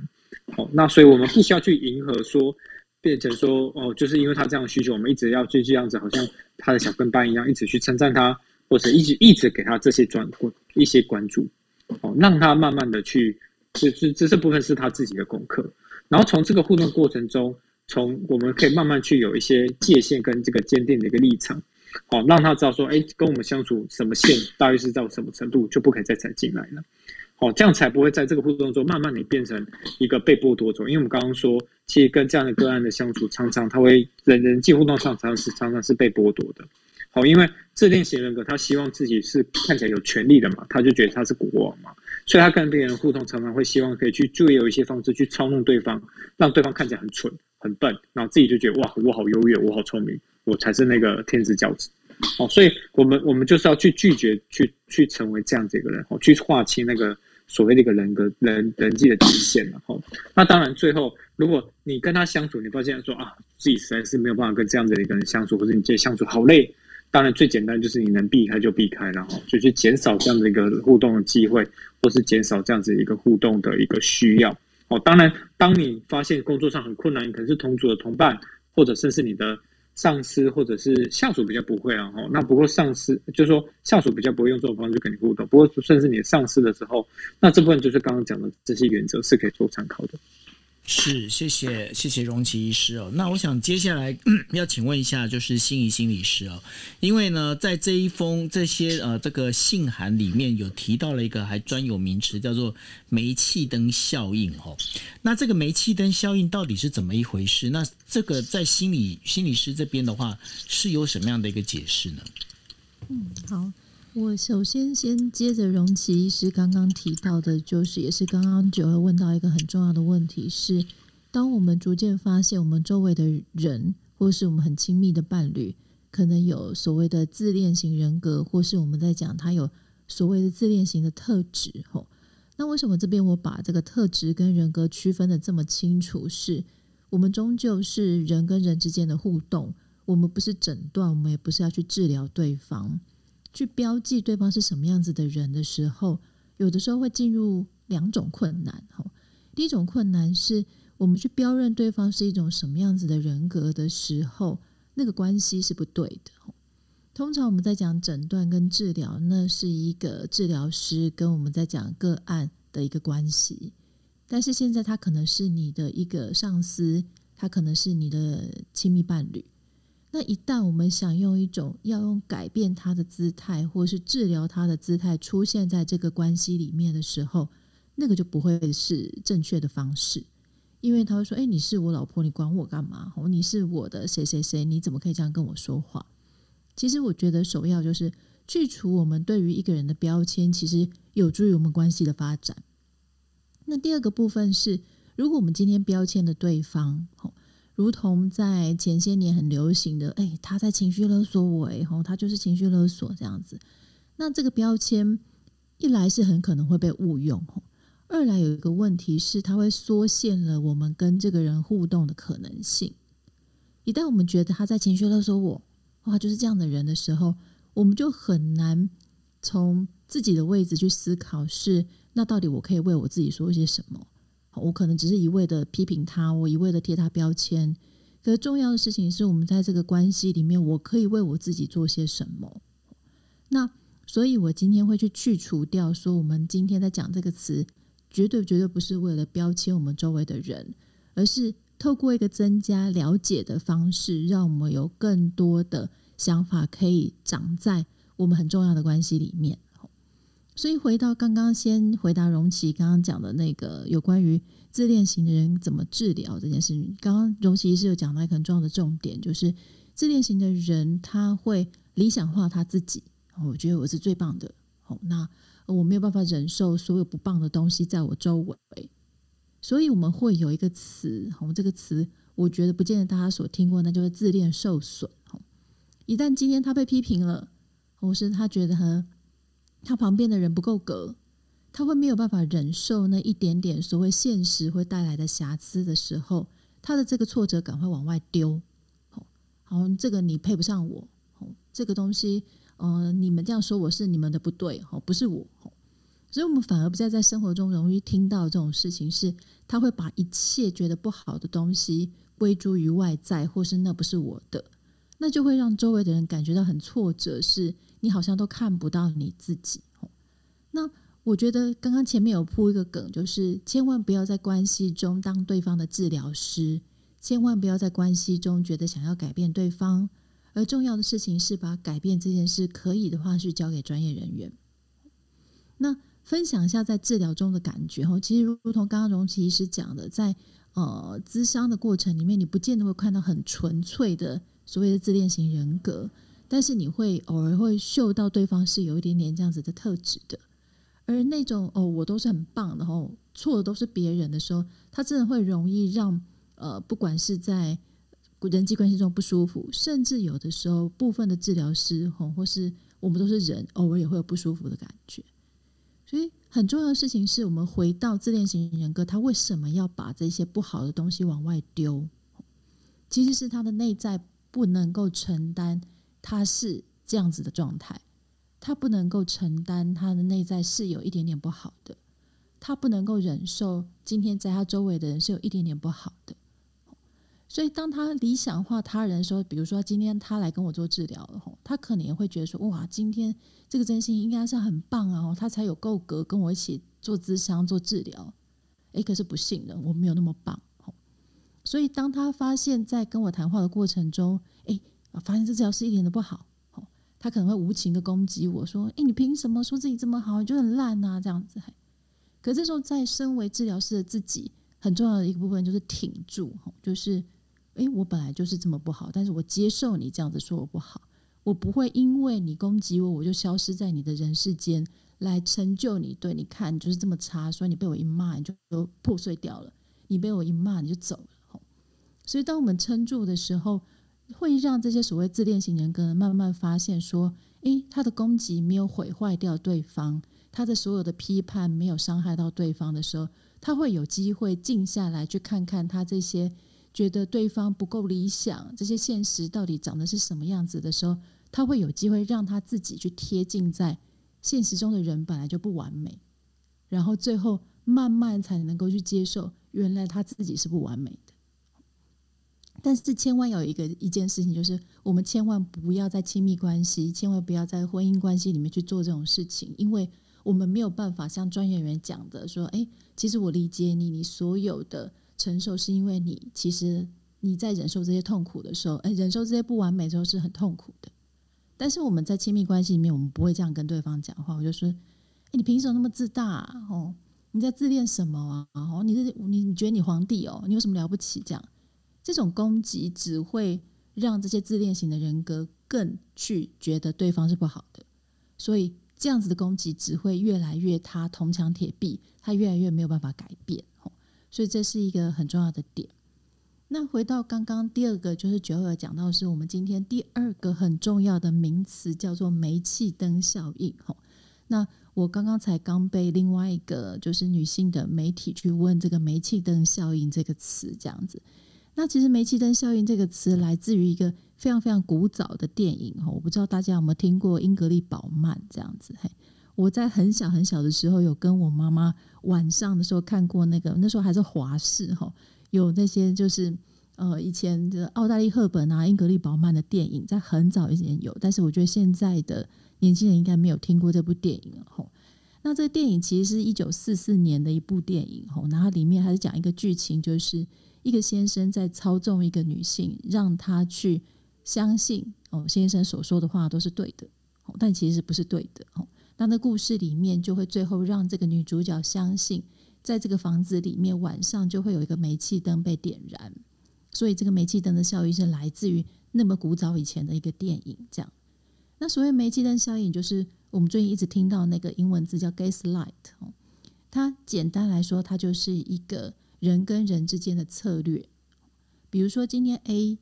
好，那所以我们不需要去迎合说，变成说哦，就是因为他这样的需求，我们一直要就这样子，好像他的小跟班一样，一直去称赞他，或者一直一直给他这些专一些关注，哦，让他慢慢的去，这这这这部分是他自己的功课，然后从这个互动过程中，从我们可以慢慢去有一些界限跟这个坚定的一个立场。哦，让他知道说，哎，跟我们相处什么线，大约是到什么程度，就不可以再踩进来了。哦，这样才不会在这个互动中慢慢的变成一个被剥夺者。因为我们刚刚说，其实跟这样的个案的相处，常常他会人人际互动上常常是常常是被剥夺的。好，因为自恋型人格他希望自己是看起来有权利的嘛，他就觉得他是国王嘛，所以他跟别人互动常常会希望可以去就有一些方式去操弄对方，让对方看起来很蠢很笨，然后自己就觉得哇，我好优越，我好聪明。我才是那个天之骄子，哦，所以我们我们就是要去拒绝，去去成为这样子一个人，哦，去划清那个所谓的一个人格人人际的极限，然后，那当然最后，如果你跟他相处，你发现说啊，自己实在是没有办法跟这样子的一个人相处，或者你这相处好累，当然最简单就是你能避开就避开，然后就去减少这样的一个互动的机会，或是减少这样子一个互动的一个需要，哦，当然，当你发现工作上很困难，可能是同组的同伴，或者甚至你的。上司或者是下属比较不会啊，哈，那不过上司就是说下属比较不会用这种方式跟你互动，不过甚至你上司的时候，那这部分就是刚刚讲的这些原则是可以做参考的。是，谢谢谢谢荣奇医师哦。那我想接下来 要请问一下，就是心仪心理师哦，因为呢，在这一封这些呃这个信函里面有提到了一个还专有名词，叫做煤气灯效应哦。那这个煤气灯效应到底是怎么一回事？那这个在心理心理师这边的话，是有什么样的一个解释呢？嗯，好。我首先先接着荣奇医师刚刚提到的，就是也是刚刚九二问到一个很重要的问题是，当我们逐渐发现我们周围的人，或是我们很亲密的伴侣，可能有所谓的自恋型人格，或是我们在讲他有所谓的自恋型的特质，吼，那为什么这边我把这个特质跟人格区分的这么清楚？是我们终究是人跟人之间的互动，我们不是诊断，我们也不是要去治疗对方。去标记对方是什么样子的人的时候，有的时候会进入两种困难。第一种困难是我们去标认对方是一种什么样子的人格的时候，那个关系是不对的。通常我们在讲诊断跟治疗，那是一个治疗师跟我们在讲个案的一个关系。但是现在他可能是你的一个上司，他可能是你的亲密伴侣。那一旦我们想用一种要用改变他的姿态，或是治疗他的姿态出现在这个关系里面的时候，那个就不会是正确的方式，因为他会说：“哎，你是我老婆，你管我干嘛？哦，你是我的谁谁谁，你怎么可以这样跟我说话？”其实我觉得首要就是去除我们对于一个人的标签，其实有助于我们关系的发展。那第二个部分是，如果我们今天标签的对方，如同在前些年很流行的，哎，他在情绪勒索我，哎，吼，他就是情绪勒索这样子。那这个标签一来是很可能会被误用，二来有一个问题是，它会缩限了我们跟这个人互动的可能性。一旦我们觉得他在情绪勒索我，哇，就是这样的人的时候，我们就很难从自己的位置去思考是，是那到底我可以为我自己说些什么？我可能只是一味的批评他，我一味的贴他标签。可是重要的事情是我们在这个关系里面，我可以为我自己做些什么？那所以，我今天会去去除掉说，我们今天在讲这个词，绝对绝对不是为了标签我们周围的人，而是透过一个增加了解的方式，让我们有更多的想法可以长在我们很重要的关系里面。所以回到刚刚先回答容琪刚刚讲的那个有关于自恋型的人怎么治疗这件事情，刚刚容琪是有讲到一个很重要的重点，就是自恋型的人他会理想化他自己，我觉得我是最棒的，那我没有办法忍受所有不棒的东西在我周围，所以我们会有一个词，我们这个词我觉得不见得大家所听过，那就是自恋受损。一旦今天他被批评了，或是他觉得很。他旁边的人不够格，他会没有办法忍受那一点点所谓现实会带来的瑕疵的时候，他的这个挫折感会往外丢。好，这个你配不上我。这个东西，呃，你们这样说我是你们的不对，哦不是我。所以，我们反而不再在生活中容易听到这种事情，是他会把一切觉得不好的东西归诸于外在，或是那不是我的。那就会让周围的人感觉到很挫折，是你好像都看不到你自己。那我觉得刚刚前面有铺一个梗，就是千万不要在关系中当对方的治疗师，千万不要在关系中觉得想要改变对方，而重要的事情是把改变这件事可以的话，去交给专业人员。那分享一下在治疗中的感觉哦，其实如同刚刚荣琪医师讲的，在呃咨商的过程里面，你不见得会看到很纯粹的。所谓的自恋型人格，但是你会偶尔会嗅到对方是有一点点这样子的特质的，而那种哦，我都是很棒的哦，错的都是别人的时候，他真的会容易让呃，不管是在人际关系中不舒服，甚至有的时候部分的治疗师吼，或是我们都是人，偶尔也会有不舒服的感觉。所以很重要的事情是我们回到自恋型人格，他为什么要把这些不好的东西往外丢？其实是他的内在。不能够承担他是这样子的状态，他不能够承担他的内在是有一点点不好的，他不能够忍受今天在他周围的人是有一点点不好的，所以当他理想化他人说，比如说今天他来跟我做治疗了吼，他可能也会觉得说，哇，今天这个真心应该是很棒啊，他才有够格跟我一起做咨商做治疗，诶，可是不信任，我没有那么棒吼。所以，当他发现，在跟我谈话的过程中，哎，发现这治疗师一点都不好，他可能会无情的攻击我说：“哎，你凭什么说自己这么好？你就很烂啊，这样子。”可这时候，在身为治疗师的自己，很重要的一个部分就是挺住，就是，哎，我本来就是这么不好，但是我接受你这样子说我不好，我不会因为你攻击我，我就消失在你的人世间，来成就你。对，你看，你就是这么差，所以你被我一骂，你就都破碎掉了；你被我一骂，你就走了。所以，当我们撑住的时候，会让这些所谓自恋型人格慢慢发现说：“诶，他的攻击没有毁坏掉对方，他的所有的批判没有伤害到对方的时候，他会有机会静下来，去看看他这些觉得对方不够理想，这些现实到底长得是什么样子的时候，他会有机会让他自己去贴近在现实中的人本来就不完美，然后最后慢慢才能够去接受，原来他自己是不完美。”但是千万有一个一件事情，就是我们千万不要在亲密关系，千万不要在婚姻关系里面去做这种事情，因为我们没有办法像专业人员讲的说，哎，其实我理解你，你所有的承受是因为你其实你在忍受这些痛苦的时候，哎，忍受这些不完美的时候是很痛苦的。但是我们在亲密关系里面，我们不会这样跟对方讲话，我就说，哎，你凭什么那么自大啊？哦，你在自恋什么啊？哦，你是你你觉得你皇帝哦？你有什么了不起？这样。这种攻击只会让这些自恋型的人格更去觉得对方是不好的，所以这样子的攻击只会越来越他铜墙铁壁，他越来越没有办法改变。所以这是一个很重要的点。那回到刚刚第二个，就是九二讲到是我们今天第二个很重要的名词，叫做煤气灯效应。那我刚刚才刚被另外一个就是女性的媒体去问这个煤气灯效应这个词，这样子。那其实煤气灯效应这个词来自于一个非常非常古早的电影哈，我不知道大家有没有听过英格丽宝曼这样子。嘿，我在很小很小的时候有跟我妈妈晚上的时候看过那个，那时候还是华视哈，有那些就是呃以前的奥黛丽赫本啊、英格丽宝曼的电影，在很早以前有，但是我觉得现在的年轻人应该没有听过这部电影了哈。那这个电影其实是一九四四年的一部电影哈，然后里面还是讲一个剧情就是。一个先生在操纵一个女性，让她去相信哦，先生所说的话都是对的，但其实不是对的哦。那那故事里面就会最后让这个女主角相信，在这个房子里面晚上就会有一个煤气灯被点燃，所以这个煤气灯的效应是来自于那么古早以前的一个电影。这样，那所谓煤气灯效应，就是我们最近一直听到那个英文字叫 gaslight 哦，它简单来说，它就是一个。人跟人之间的策略，比如说今天 A，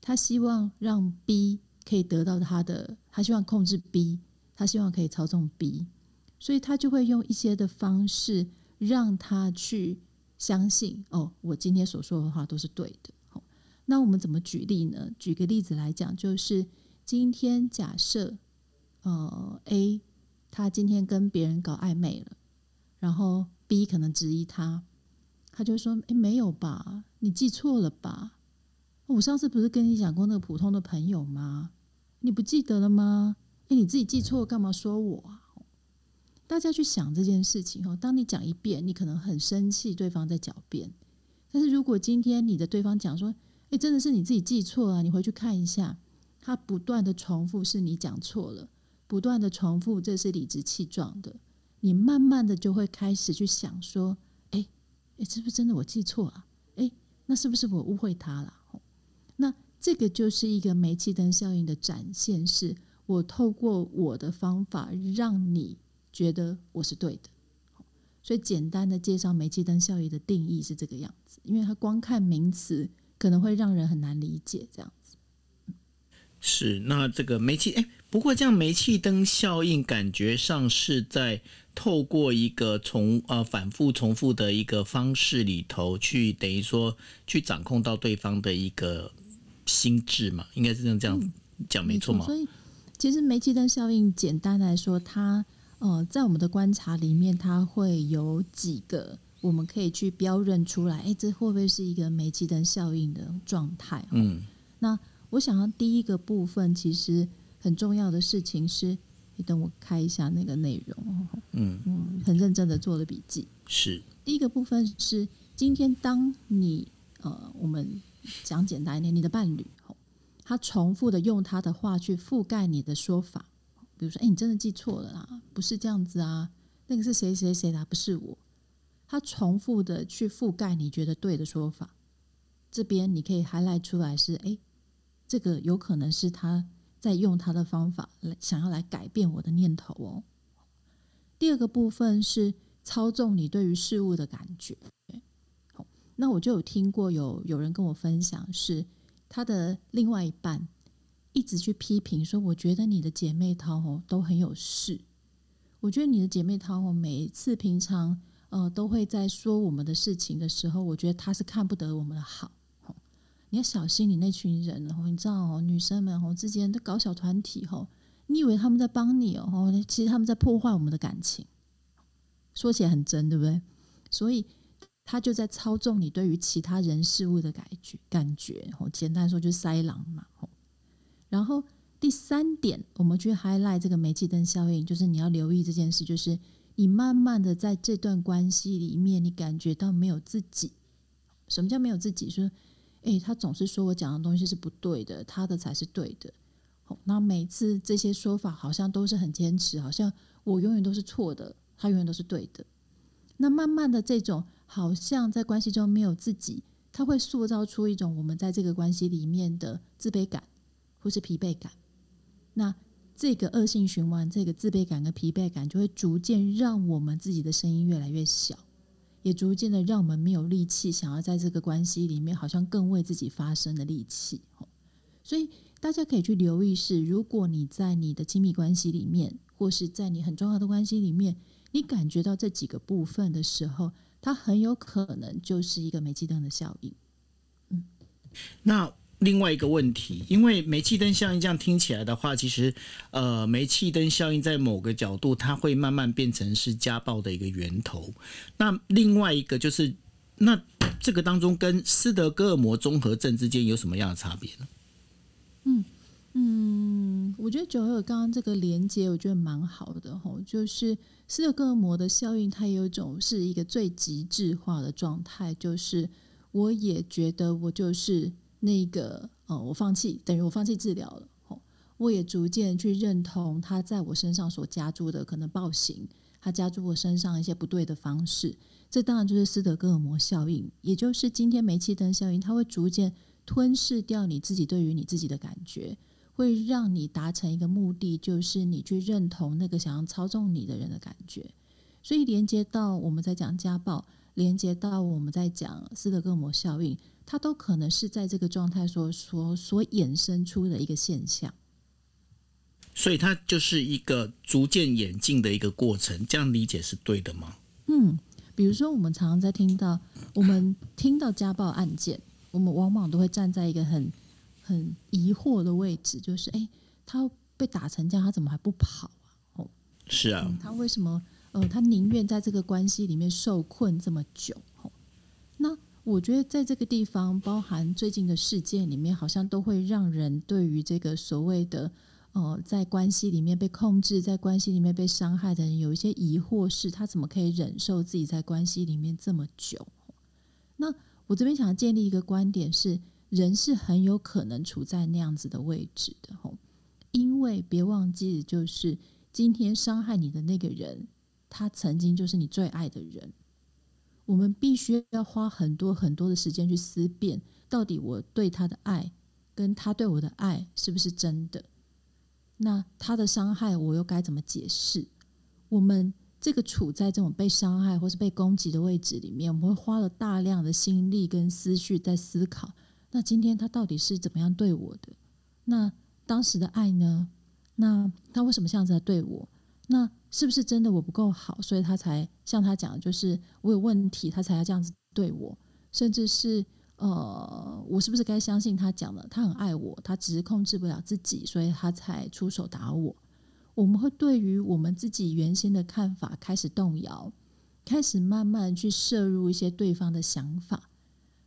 他希望让 B 可以得到他的，他希望控制 B，他希望可以操纵 B，所以他就会用一些的方式让他去相信哦，我今天所说的话都是对的。好，那我们怎么举例呢？举个例子来讲，就是今天假设呃 A 他今天跟别人搞暧昧了，然后 B 可能质疑他。他就说：“诶，没有吧？你记错了吧？我上次不是跟你讲过那个普通的朋友吗？你不记得了吗？诶，你自己记错，干嘛说我啊？大家去想这件事情哦。当你讲一遍，你可能很生气，对方在狡辩。但是如果今天你的对方讲说：‘诶，真的是你自己记错了，你回去看一下。’他不断的重复是你讲错了，不断的重复这是理直气壮的。你慢慢的就会开始去想说。”诶，是不是真的我记错啊？诶，那是不是我误会他了？那这个就是一个煤气灯效应的展现，是我透过我的方法让你觉得我是对的。所以简单的介绍煤气灯效应的定义是这个样子，因为它光看名词可能会让人很难理解，这样。是，那这个煤气，哎，不过这样煤气灯效应感觉上是在透过一个重呃反复重复的一个方式里头去，等于说去掌控到对方的一个心智嘛，应该是这样这样讲没错吗？所以其实煤气灯效应简单来说，它呃在我们的观察里面，它会有几个我们可以去标认出来，哎，这会不会是一个煤气灯效应的状态？嗯，那。我想要第一个部分，其实很重要的事情是，你等我开一下那个内容。嗯嗯，很认真的做了笔记。是第一个部分是，今天当你呃，我们讲简单一点，你的伴侣他重复的用他的话去覆盖你的说法，比如说，哎，你真的记错了啦，不是这样子啊，那个是谁谁谁的，不是我。他重复的去覆盖你觉得对的说法，这边你可以 highlight 出来是，哎。这个有可能是他在用他的方法来想要来改变我的念头哦。第二个部分是操纵你对于事物的感觉。好，那我就有听过有有人跟我分享，是他的另外一半一直去批评说，我觉得你的姐妹淘哦都很有事。我觉得你的姐妹淘哦每一次平常呃都会在说我们的事情的时候，我觉得他是看不得我们的好。你要小心你那群人哦，你知道哦，女生们哦之间都搞小团体哦，你以为他们在帮你哦，其实他们在破坏我们的感情。说起来很真，对不对？所以他就在操纵你对于其他人事物的感觉，感觉哦，简单说就是塞狼嘛。然后第三点，我们去 highlight 这个煤气灯效应，就是你要留意这件事，就是你慢慢的在这段关系里面，你感觉到没有自己。什么叫没有自己？说。诶，他总是说我讲的东西是不对的，他的才是对的。好，那每次这些说法好像都是很坚持，好像我永远都是错的，他永远都是对的。那慢慢的，这种好像在关系中没有自己，他会塑造出一种我们在这个关系里面的自卑感或是疲惫感。那这个恶性循环，这个自卑感跟疲惫感就会逐渐让我们自己的声音越来越小。也逐渐的让我们没有力气，想要在这个关系里面，好像更为自己发声的力气。所以大家可以去留意是，如果你在你的亲密关系里面，或是在你很重要的关系里面，你感觉到这几个部分的时候，它很有可能就是一个煤气灯的效应。嗯，那。另外一个问题，因为煤气灯效应这样听起来的话，其实，呃，煤气灯效应在某个角度，它会慢慢变成是家暴的一个源头。那另外一个就是，那这个当中跟斯德哥尔摩综合症之间有什么样的差别呢？嗯嗯，我觉得九友刚刚这个连接，我觉得蛮好的吼，就是斯德哥尔摩的效应，它有一种是一个最极致化的状态，就是我也觉得我就是。那个，呃，我放弃，等于我放弃治疗了。吼，我也逐渐去认同他在我身上所加注的可能暴行，他加注我身上一些不对的方式。这当然就是斯德哥尔摩效应，也就是今天煤气灯效应，它会逐渐吞噬掉你自己对于你自己的感觉，会让你达成一个目的，就是你去认同那个想要操纵你的人的感觉。所以连接到我们在讲家暴，连接到我们在讲斯德哥尔摩效应。它都可能是在这个状态所所所衍生出的一个现象，所以它就是一个逐渐演进的一个过程。这样理解是对的吗？嗯，比如说我们常常在听到，我们听到家暴案件，我们往往都会站在一个很很疑惑的位置，就是哎，他被打成这样，他怎么还不跑啊？哦，是啊，嗯，他为什么？呃，他宁愿在这个关系里面受困这么久？我觉得在这个地方，包含最近的事件里面，好像都会让人对于这个所谓的呃，在关系里面被控制，在关系里面被伤害的人有一些疑惑，是他怎么可以忍受自己在关系里面这么久？那我这边想要建立一个观点是，人是很有可能处在那样子的位置的，吼，因为别忘记，就是今天伤害你的那个人，他曾经就是你最爱的人。我们必须要花很多很多的时间去思辨，到底我对他的爱跟他对我的爱是不是真的？那他的伤害我又该怎么解释？我们这个处在这种被伤害或是被攻击的位置里面，我们会花了大量的心力跟思绪在思考。那今天他到底是怎么样对我的？那当时的爱呢？那他为什么这样子来对我？那是不是真的我不够好，所以他才像他讲的，就是我有问题，他才要这样子对我，甚至是呃，我是不是该相信他讲的？他很爱我，他只是控制不了自己，所以他才出手打我。我们会对于我们自己原先的看法开始动摇，开始慢慢去摄入一些对方的想法。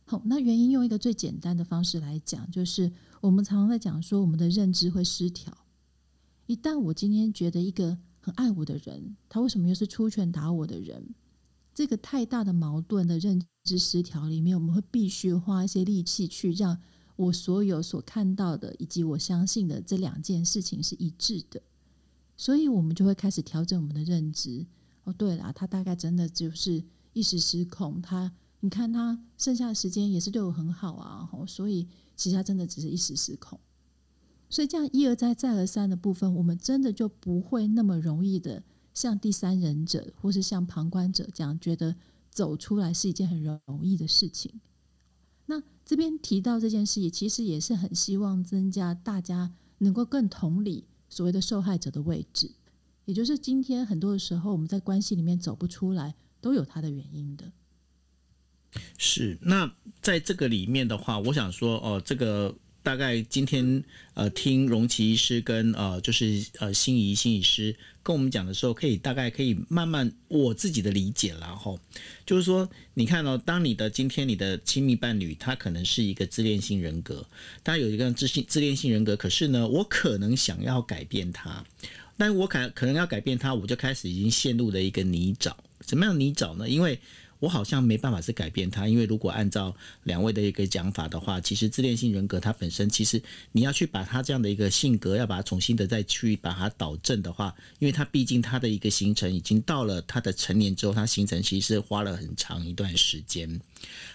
好，那原因用一个最简单的方式来讲，就是我们常常在讲说，我们的认知会失调。一旦我今天觉得一个很爱我的人，他为什么又是出拳打我的人？这个太大的矛盾的认知失调里面，我们会必须花一些力气去让我所有所看到的以及我相信的这两件事情是一致的，所以我们就会开始调整我们的认知。哦，对了，他大概真的就是一时失控。他，你看他剩下的时间也是对我很好啊，所以其实他真的只是一时失控。所以这样一而再再而三的部分，我们真的就不会那么容易的像第三人者或是像旁观者这样觉得走出来是一件很容易的事情。那这边提到这件事也，其实也是很希望增加大家能够更同理所谓的受害者的位置，也就是今天很多的时候我们在关系里面走不出来，都有它的原因的。是，那在这个里面的话，我想说哦，这个。大概今天呃听荣琦医师跟呃就是呃心怡心理师跟我们讲的时候，可以大概可以慢慢我自己的理解，然后就是说，你看哦，当你的今天你的亲密伴侣他可能是一个自恋性人格，他有一个自信自恋性人格，可是呢，我可能想要改变他，但我可可能要改变他，我就开始已经陷入了一个泥沼，什么样泥沼呢？因为我好像没办法去改变他，因为如果按照两位的一个讲法的话，其实自恋性人格它本身，其实你要去把他这样的一个性格，要把它重新的再去把它导正的话，因为他毕竟他的一个形成已经到了他的成年之后，他形成其实是花了很长一段时间。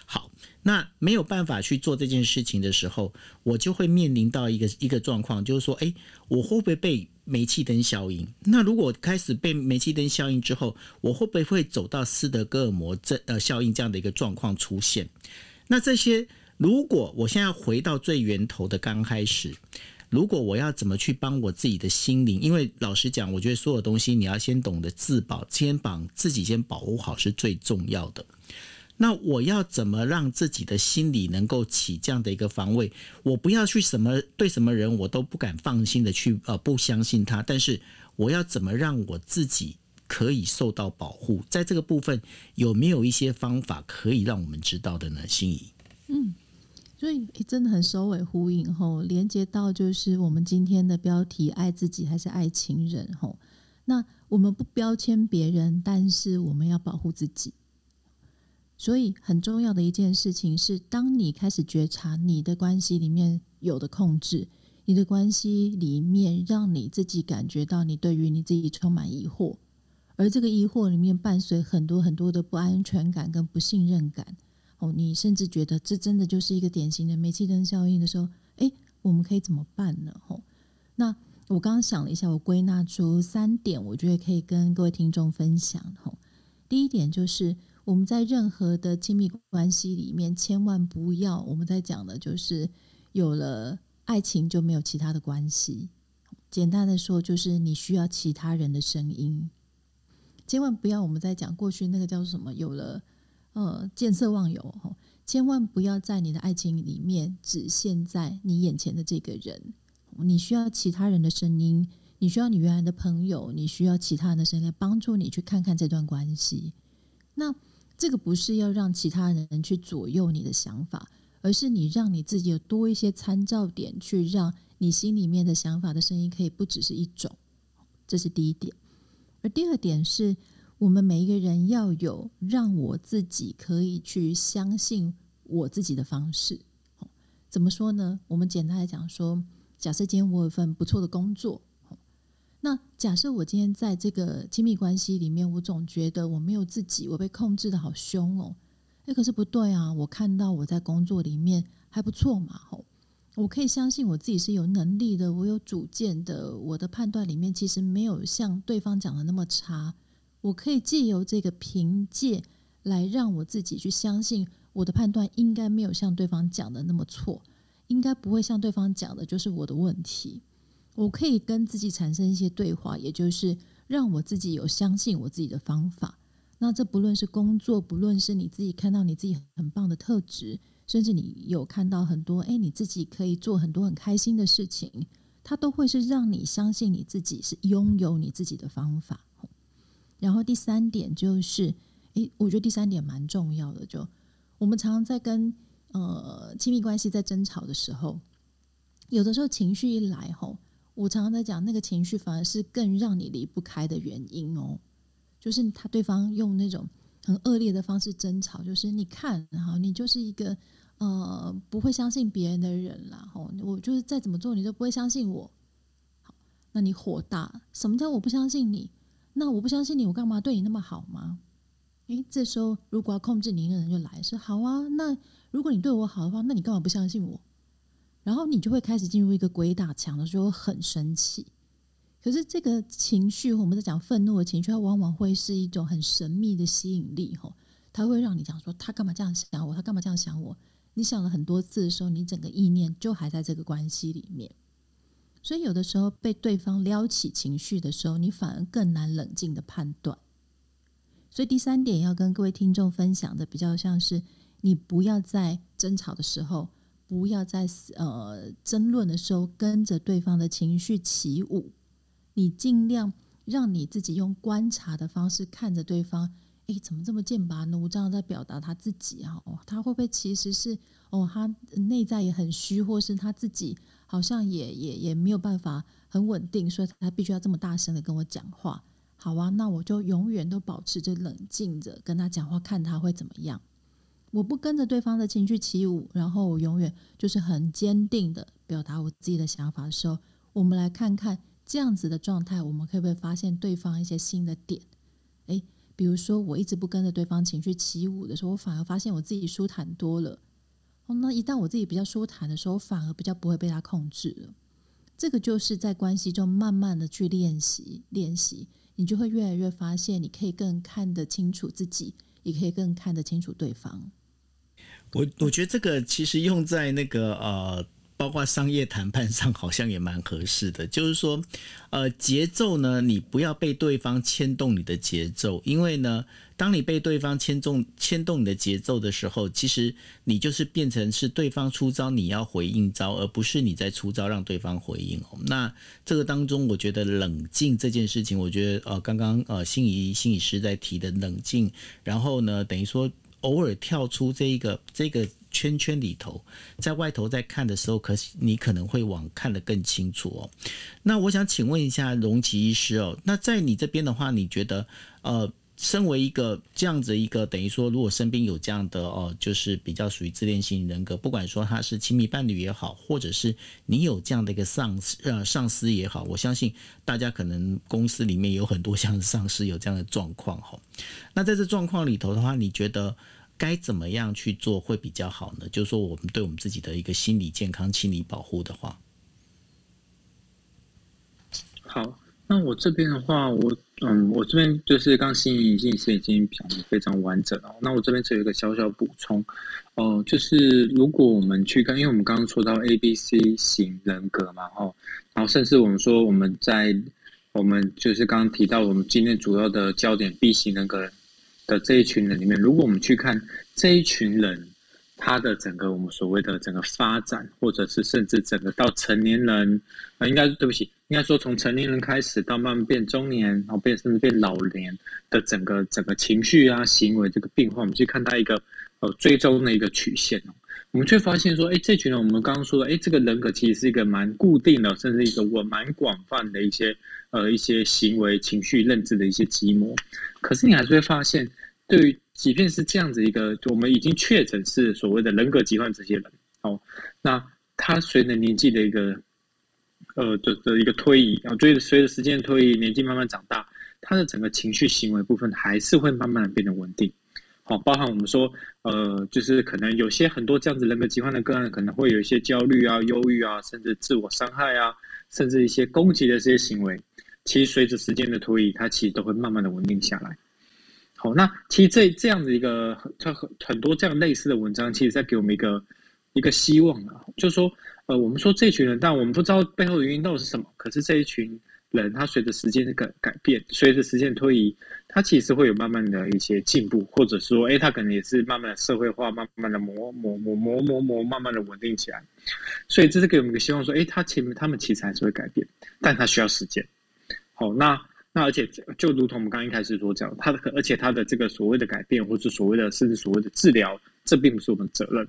好，那没有办法去做这件事情的时候，我就会面临到一个一个状况，就是说，诶，我会不会被煤气灯效应？那如果开始被煤气灯效应之后，我会不会会走到斯德哥尔摩这呃效应这样的一个状况出现？那这些，如果我现在回到最源头的刚开始，如果我要怎么去帮我自己的心灵？因为老实讲，我觉得所有东西你要先懂得自保，先把自己先保护好是最重要的。那我要怎么让自己的心里能够起这样的一个防卫？我不要去什么对什么人我都不敢放心的去呃不相信他，但是我要怎么让我自己可以受到保护？在这个部分有没有一些方法可以让我们知道的呢？心怡，嗯，所以真的很首尾呼应吼，连接到就是我们今天的标题：爱自己还是爱情人？吼，那我们不标签别人，但是我们要保护自己。所以很重要的一件事情是，当你开始觉察你的关系里面有的控制，你的关系里面让你自己感觉到你对于你自己充满疑惑，而这个疑惑里面伴随很多很多的不安全感跟不信任感。哦，你甚至觉得这真的就是一个典型的煤气灯效应的时候，诶，我们可以怎么办呢？哦，那我刚刚想了一下，我归纳出三点，我觉得可以跟各位听众分享。哦，第一点就是。我们在任何的亲密关系里面，千万不要我们在讲的，就是有了爱情就没有其他的关系。简单的说，就是你需要其他人的声音。千万不要我们在讲过去那个叫做什么，有了呃见色忘友。千万不要在你的爱情里面只限在你眼前的这个人，你需要其他人的声音，你需要你原来的朋友，你需要其他人的声音来帮助你去看看这段关系。那这个不是要让其他人去左右你的想法，而是你让你自己有多一些参照点，去让你心里面的想法的声音可以不只是一种。这是第一点。而第二点是我们每一个人要有让我自己可以去相信我自己的方式。怎么说呢？我们简单来讲说，假设今天我有份不错的工作。那假设我今天在这个亲密关系里面，我总觉得我没有自己，我被控制得好凶哦。诶，可是不对啊！我看到我在工作里面还不错嘛，吼，我可以相信我自己是有能力的，我有主见的，我的判断里面其实没有像对方讲的那么差。我可以借由这个凭借来让我自己去相信我的判断应该没有像对方讲的那么错，应该不会像对方讲的就是我的问题。我可以跟自己产生一些对话，也就是让我自己有相信我自己的方法。那这不论是工作，不论是你自己看到你自己很棒的特质，甚至你有看到很多，诶，你自己可以做很多很开心的事情，它都会是让你相信你自己是拥有你自己的方法。然后第三点就是，诶，我觉得第三点蛮重要的，就我们常常在跟呃亲密关系在争吵的时候，有的时候情绪一来吼。我常常在讲，那个情绪反而是更让你离不开的原因哦。就是他对方用那种很恶劣的方式争吵，就是你看哈，你就是一个呃不会相信别人的人啦。吼，我就是再怎么做你都不会相信我。好，那你火大？什么叫我不相信你？那我不相信你，我干嘛对你那么好吗？诶，这时候如果要控制你一个人就来说好啊。那如果你对我好的话，那你干嘛不相信我？然后你就会开始进入一个鬼打墙的时候，很生气。可是这个情绪，我们在讲愤怒的情绪，它往往会是一种很神秘的吸引力，吼，它会让你讲说他干嘛这样想我，他干嘛这样想我。你想了很多次的时候，你整个意念就还在这个关系里面。所以有的时候被对方撩起情绪的时候，你反而更难冷静的判断。所以第三点要跟各位听众分享的，比较像是你不要在争吵的时候。不要在呃争论的时候跟着对方的情绪起舞，你尽量让你自己用观察的方式看着对方。诶，怎么这么剑拔弩张在表达他自己啊？哦，他会不会其实是哦，他内在也很虚，或是他自己好像也也也没有办法很稳定，所以他必须要这么大声的跟我讲话。好啊，那我就永远都保持着冷静着跟他讲话，看他会怎么样。我不跟着对方的情绪起舞，然后我永远就是很坚定的表达我自己的想法的时候，我们来看看这样子的状态，我们可不可以发现对方一些新的点？诶，比如说我一直不跟着对方情绪起舞的时候，我反而发现我自己舒坦多了。哦，那一旦我自己比较舒坦的时候，反而比较不会被他控制了。这个就是在关系中慢慢的去练习练习，你就会越来越发现，你可以更看得清楚自己，也可以更看得清楚对方。我我觉得这个其实用在那个呃包括商业谈判上好像也蛮合适的，就是说，呃，节奏呢，你不要被对方牵动你的节奏，因为呢，当你被对方牵动牵动你的节奏的时候，其实你就是变成是对方出招，你要回应招，而不是你在出招让对方回应哦。那这个当中，我觉得冷静这件事情，我觉得呃，刚刚呃，心怡心理师在提的冷静，然后呢，等于说偶尔跳出这一个这个。圈圈里头，在外头在看的时候，可你可能会往看得更清楚哦。那我想请问一下荣奇医师哦，那在你这边的话，你觉得呃，身为一个这样子一个等于说，如果身边有这样的哦，就是比较属于自恋型人格，不管说他是亲密伴侣也好，或者是你有这样的一个上司呃上司也好，我相信大家可能公司里面有很多像上司有这样的状况哈。那在这状况里头的话，你觉得？该怎么样去做会比较好呢？就是说，我们对我们自己的一个心理健康、心理保护的话，好，那我这边的话，我嗯，我这边就是刚心怡心理师已经讲的非常完整了。那我这边只有一个小小补充，哦、就是如果我们去看，因为我们刚刚说到 A、B、C 型人格嘛，哦，然后甚至我们说我们在我们就是刚刚提到我们今天主要的焦点 B 型人格。的这一群人里面，如果我们去看这一群人，他的整个我们所谓的整个发展，或者是甚至整个到成年人，啊，应该对不起，应该说从成年人开始到慢慢变中年，然后变甚至变老年的整个整个情绪啊行为这个变化，我们去看他一个呃最终的一个曲线，我们却发现说，哎，这群人我们刚刚说的，哎，这个人格其实是一个蛮固定的，甚至一个我蛮广泛的一些呃一些行为、情绪、认知的一些积模。可是你还是会发现，对于即便是这样子一个，我们已经确诊是所谓的人格疾患这些人，哦，那他随着年纪的一个呃的的一个推移，啊，随着随着时间的推移，年纪慢慢长大，他的整个情绪行为部分还是会慢慢的变得稳定。好，包含我们说，呃，就是可能有些很多这样子人格疾患的个案，可能会有一些焦虑啊、忧郁啊，甚至自我伤害啊，甚至一些攻击的这些行为，其实随着时间的推移，它其实都会慢慢的稳定下来。好，那其实这这样的一个很很很多这样类似的文章，其实在给我们一个一个希望啊，就是说，呃，我们说这群人，但我们不知道背后的原因到底是什么，可是这一群。人他随着时间的改改变，随着时间推移，他其实会有慢慢的一些进步，或者说，哎，他可能也是慢慢的社会化，慢慢的磨磨磨磨磨磨，慢慢的稳定起来。所以这是给我们一个希望，说，哎，他前面他们其实还是会改变，但他需要时间。好，那那而且就如同我们刚一开始所讲，他的而且他的这个所谓的改变，或者所谓的甚至所谓的治疗，这并不是我们责任。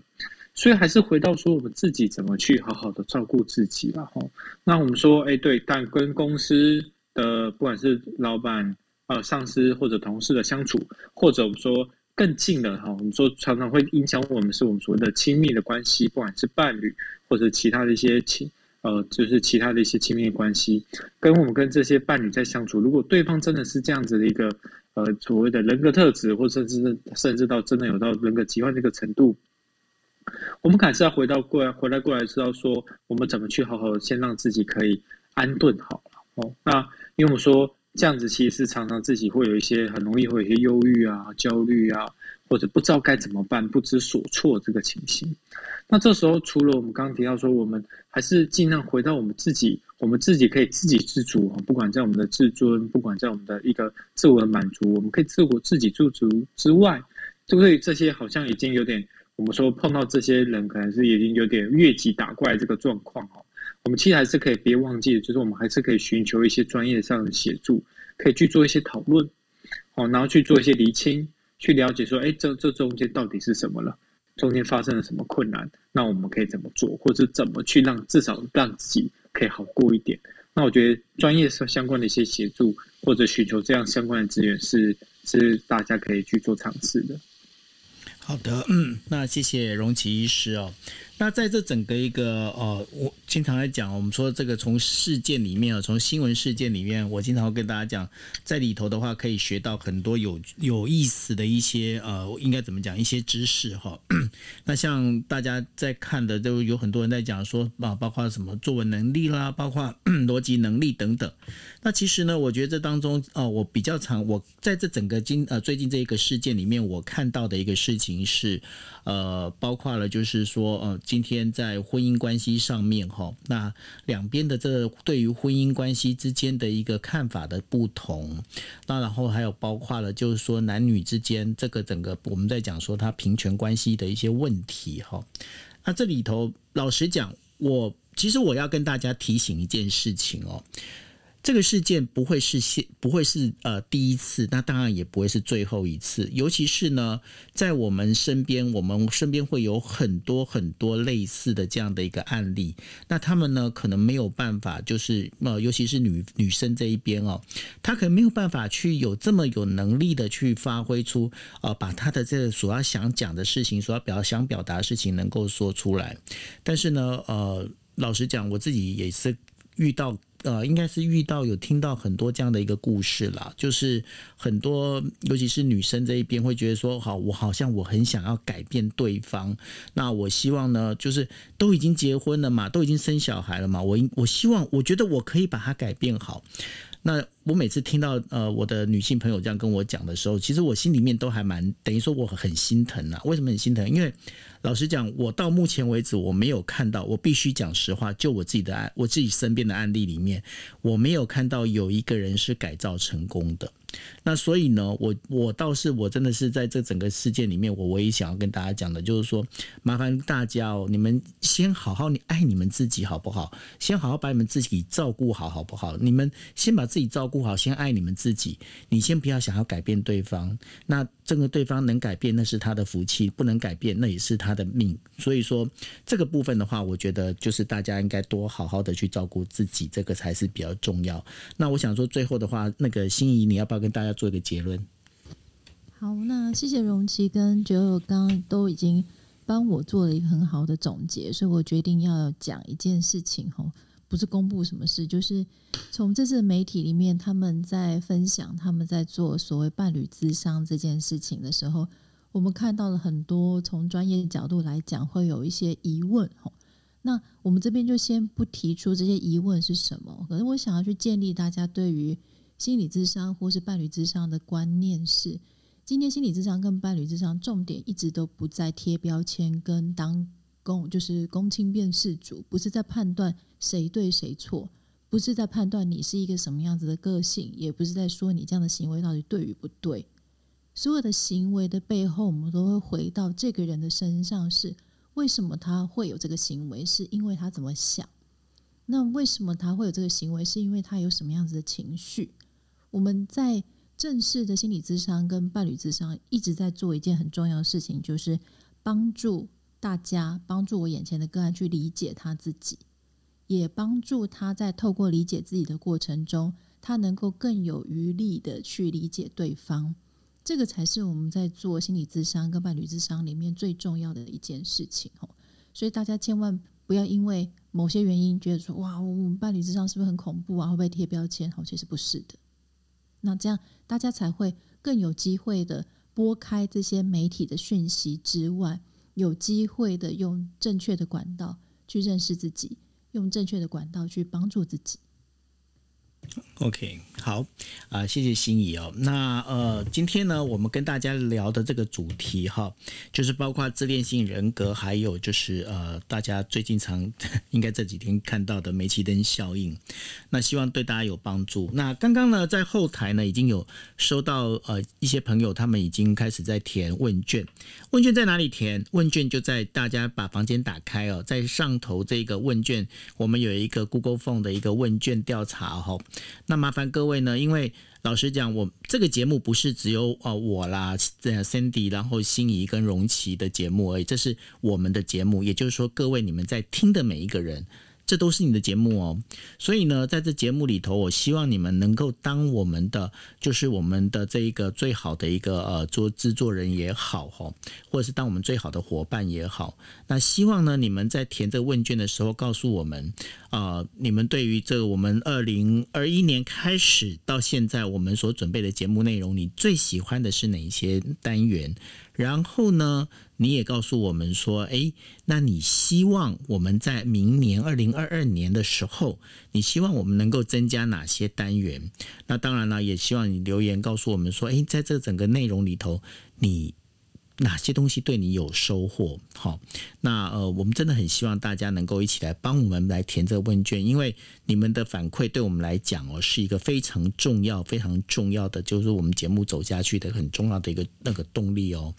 所以还是回到说，我们自己怎么去好好的照顾自己了哈。那我们说，哎，对，但跟公司的不管是老板、呃上司或者同事的相处，或者我们说更近的哈，我们说常常会影响我们是我们所谓的亲密的关系，不管是伴侣或者其他的一些亲呃，就是其他的一些亲密关系，跟我们跟这些伴侣在相处，如果对方真的是这样子的一个呃所谓的人格特质，或甚至甚至到真的有到人格疾患这个程度。我们还是要回到过来，回来过来知道说，我们怎么去好好先让自己可以安顿好哦。那因为我们说这样子，其实是常常自己会有一些很容易会有一些忧郁啊、焦虑啊，或者不知道该怎么办、不知所措这个情形。那这时候，除了我们刚刚提到说，我们还是尽量回到我们自己，我们自己可以自给自足，不管在我们的自尊，不管在我们的一个自我的满足，我们可以自我自给自足之外，对不对？这些好像已经有点。我们说碰到这些人，可能是已经有点越级打怪这个状况哦。我们其实还是可以别忘记，就是我们还是可以寻求一些专业上的协助，可以去做一些讨论，哦，然后去做一些厘清，去了解说，哎，这这中间到底是什么了？中间发生了什么困难？那我们可以怎么做，或者怎么去让至少让自己可以好过一点？那我觉得专业是相关的一些协助，或者寻求这样相关的资源是，是大家可以去做尝试的。好的，嗯，那谢谢荣奇医师哦。那在这整个一个呃，我经常来讲，我们说这个从事件里面啊，从新闻事件里面，我经常会跟大家讲，在里头的话可以学到很多有有意思的一些呃，应该怎么讲一些知识哈。那像大家在看的都有很多人在讲说啊，包括什么作文能力啦，包括 逻辑能力等等。那其实呢，我觉得这当中啊，我比较常我在这整个今呃最近这一个事件里面，我看到的一个事情是呃，包括了就是说呃。今天在婚姻关系上面哈，那两边的这对于婚姻关系之间的一个看法的不同，那然后还有包括了就是说男女之间这个整个我们在讲说他平权关系的一些问题哈。那这里头老实讲，我其实我要跟大家提醒一件事情哦。这个事件不会是现，不会是呃第一次，那当然也不会是最后一次。尤其是呢，在我们身边，我们身边会有很多很多类似的这样的一个案例。那他们呢，可能没有办法，就是呃，尤其是女女生这一边哦，她可能没有办法去有这么有能力的去发挥出呃，把她的这个所要想讲的事情，所要表想表达的事情能够说出来。但是呢，呃，老实讲，我自己也是遇到。呃，应该是遇到有听到很多这样的一个故事啦，就是很多，尤其是女生这一边会觉得说，好，我好像我很想要改变对方，那我希望呢，就是都已经结婚了嘛，都已经生小孩了嘛，我我希望，我觉得我可以把它改变好，那。我每次听到呃我的女性朋友这样跟我讲的时候，其实我心里面都还蛮等于说我很心疼呐。为什么很心疼？因为老实讲，我到目前为止我没有看到，我必须讲实话，就我自己的案，我自己身边的案例里面，我没有看到有一个人是改造成功的。那所以呢，我我倒是我真的是在这整个事件里面，我唯一想要跟大家讲的就是说，麻烦大家哦，你们先好好你爱你们自己好不好？先好好把你们自己照顾好好不好？你们先把自己照顾。顾好，先爱你们自己。你先不要想要改变对方，那这个对方能改变，那是他的福气；不能改变，那也是他的命。所以说，这个部分的话，我觉得就是大家应该多好好的去照顾自己，这个才是比较重要。那我想说，最后的话，那个心怡，你要不要跟大家做一个结论？好，那谢谢容琪跟觉友刚刚都已经帮我做了一个很好的总结，所以我决定要讲一件事情吼。不是公布什么事，就是从这次媒体里面，他们在分享他们在做所谓伴侣咨商这件事情的时候，我们看到了很多从专业角度来讲会有一些疑问。那我们这边就先不提出这些疑问是什么，可是我想要去建立大家对于心理咨商或是伴侣咨商的观念是：今天心理咨商跟伴侣咨商重点一直都不在贴标签跟当。公就是公亲辨识主，不是在判断谁对谁错，不是在判断你是一个什么样子的个性，也不是在说你这样的行为到底对与不对。所有的行为的背后，我们都会回到这个人的身上，是为什么他会有这个行为？是因为他怎么想？那为什么他会有这个行为？是因为他有什么样子的情绪？我们在正式的心理咨商跟伴侣咨商一直在做一件很重要的事情，就是帮助。大家帮助我眼前的个案去理解他自己，也帮助他在透过理解自己的过程中，他能够更有余力的去理解对方。这个才是我们在做心理智商跟伴侣智商里面最重要的一件事情哦。所以大家千万不要因为某些原因觉得说，哇，我们伴侣智商是不是很恐怖啊？会不会贴标签？好，其实不是的。那这样大家才会更有机会的拨开这些媒体的讯息之外。有机会的，用正确的管道去认识自己，用正确的管道去帮助自己。OK，好啊，谢谢心怡哦。那呃，今天呢，我们跟大家聊的这个主题哈，就是包括自恋性人格，还有就是呃，大家最近常 应该这几天看到的煤气灯效应。那希望对大家有帮助。那刚刚呢，在后台呢，已经有收到呃一些朋友，他们已经开始在填问卷。问卷在哪里填？问卷就在大家把房间打开哦，在上头这个问卷，我们有一个 Google Form 的一个问卷调查哈。那麻烦各位呢，因为老实讲，我这个节目不是只有呃我啦，这样 Sandy，然后心仪跟荣琦的节目而已，这是我们的节目，也就是说，各位你们在听的每一个人。这都是你的节目哦，所以呢，在这节目里头，我希望你们能够当我们的，就是我们的这一个最好的一个呃做制作人也好哈，或者是当我们最好的伙伴也好。那希望呢，你们在填这个问卷的时候，告诉我们啊、呃，你们对于这个我们二零二一年开始到现在我们所准备的节目内容，你最喜欢的是哪一些单元？然后呢，你也告诉我们说，哎，那你希望我们在明年二零二二年的时候，你希望我们能够增加哪些单元？那当然了，也希望你留言告诉我们说，哎，在这整个内容里头，你哪些东西对你有收获？好，那呃，我们真的很希望大家能够一起来帮我们来填这个问卷，因为你们的反馈对我们来讲哦，是一个非常重要、非常重要的，就是我们节目走下去的很重要的一个那个动力哦。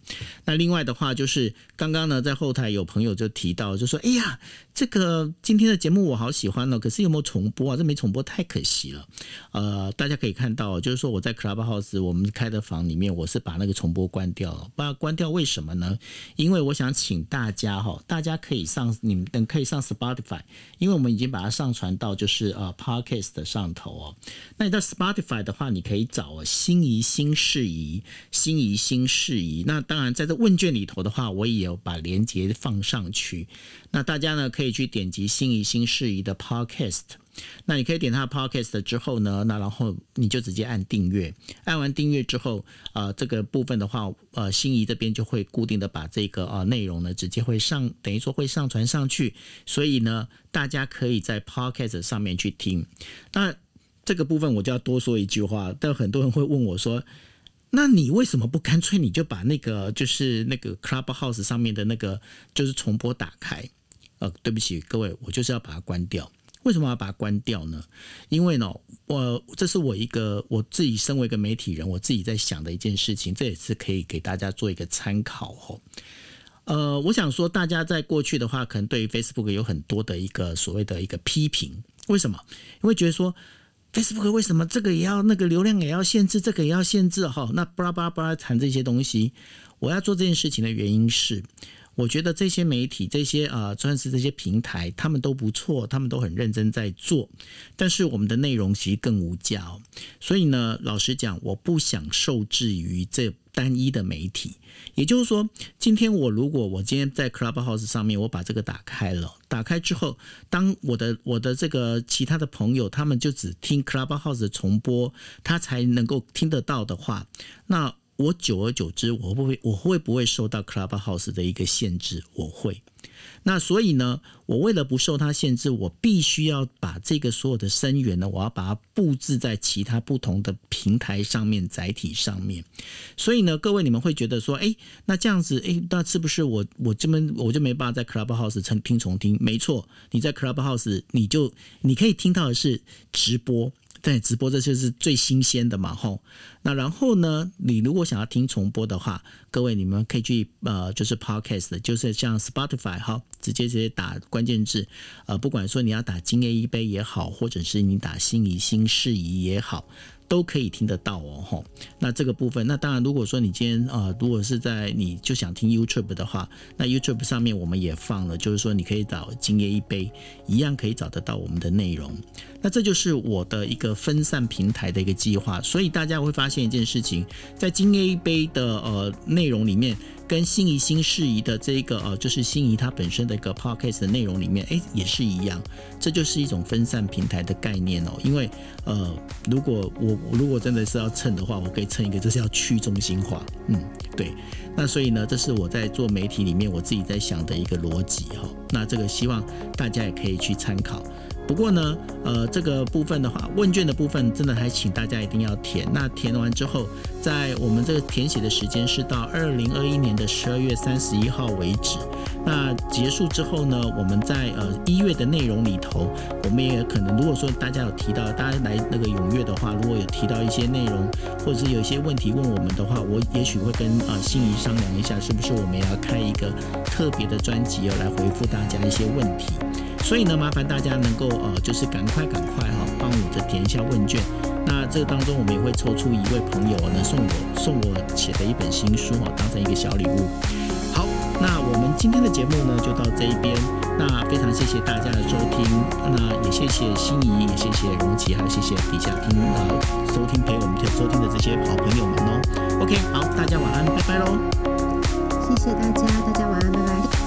那另外的话，就是刚刚呢，在后台有朋友就提到，就说：“哎呀，这个今天的节目我好喜欢哦，可是有没有重播啊？这没重播太可惜了。”呃，大家可以看到，就是说我在 Clubhouse 我们开的房里面，我是把那个重播关掉了，把它关掉。为什么呢？因为我想请大家哈，大家可以上你们等可以上 Spotify，因为我们已经把它上传到就是呃 Podcast 的上头哦。那你在 Spotify 的话，你可以找心仪新事宜，心仪新事宜。那当然在这问卷里头的话，我也有把链接放上去。那大家呢可以去点击心仪新事宜的 Podcast。那你可以点它的 Podcast 之后呢，那然后你就直接按订阅，按完订阅之后，呃，这个部分的话，呃，心仪这边就会固定的把这个呃内容呢，直接会上，等于说会上传上去，所以呢，大家可以在 Podcast 上面去听。那这个部分我就要多说一句话，但很多人会问我说，那你为什么不干脆你就把那个就是那个 Clubhouse 上面的那个就是重播打开？呃，对不起各位，我就是要把它关掉。为什么要把它关掉呢？因为呢，我这是我一个我自己身为一个媒体人，我自己在想的一件事情，这也是可以给大家做一个参考哦。呃，我想说，大家在过去的话，可能对于 Facebook 有很多的一个所谓的一个批评。为什么？因为觉得说 Facebook 为什么这个也要那个流量也要限制，这个也要限制哈？那巴拉巴拉巴拉谈这些东西，我要做这件事情的原因是。我觉得这些媒体、这些啊，算是这些平台，他们都不错，他们都很认真在做。但是我们的内容其实更无价哦。所以呢，老实讲，我不想受制于这单一的媒体。也就是说，今天我如果我今天在 Clubhouse 上面，我把这个打开了，打开之后，当我的我的这个其他的朋友，他们就只听 Clubhouse 的重播，他才能够听得到的话，那。我久而久之，我会不会我会不会受到 Clubhouse 的一个限制？我会。那所以呢，我为了不受它限制，我必须要把这个所有的声源呢，我要把它布置在其他不同的平台上面、载体上面。所以呢，各位你们会觉得说，哎，那这样子，哎，那是不是我我这边我就没办法在 Clubhouse 听听重听？没错，你在 Clubhouse 你就你可以听到的是直播。在直播，这就是最新鲜的嘛，吼。那然后呢，你如果想要听重播的话，各位你们可以去呃，就是 Podcast，就是像 Spotify 哈，直接直接打关键字，呃，不管说你要打今夜一杯也好，或者是你打心仪心适宜也好。都可以听得到哦，吼。那这个部分，那当然，如果说你今天啊、呃，如果是在你就想听 YouTube 的话，那 YouTube 上面我们也放了，就是说你可以找今夜一杯，一样可以找得到我们的内容。那这就是我的一个分散平台的一个计划，所以大家会发现一件事情，在今夜一杯的呃内容里面。跟心怡心适宜的这个呃，就是心怡它本身的一个 podcast 的内容里面，哎，也是一样，这就是一种分散平台的概念哦。因为呃，如果我如果真的是要蹭的话，我可以蹭一个，这是要去中心化。嗯，对。那所以呢，这是我在做媒体里面我自己在想的一个逻辑哈。那这个希望大家也可以去参考。不过呢，呃，这个部分的话，问卷的部分真的还请大家一定要填。那填完之后，在我们这个填写的时间是到二零二一年的十二月三十一号为止。那结束之后呢，我们在呃一月的内容里头，我们也可能如果说大家有提到，大家来那个踊跃的话，如果有提到一些内容，或者是有一些问题问我们的话，我也许会跟啊心怡商量一下，是不是我们要开一个特别的专辑，要来回复大家一些问题。所以呢，麻烦大家能够呃，就是赶快赶快哈，帮我再填一下问卷。那这个当中，我们也会抽出一位朋友呢，送我送我写的一本新书哈，当成一个小礼物。好，那我们今天的节目呢，就到这一边。那非常谢谢大家的收听，那也谢谢心仪，也谢谢荣琪，还有谢谢底下听呃收听陪我们收听的这些好朋友们哦。OK，好，大家晚安，拜拜喽。谢谢大家，大家晚安，拜拜。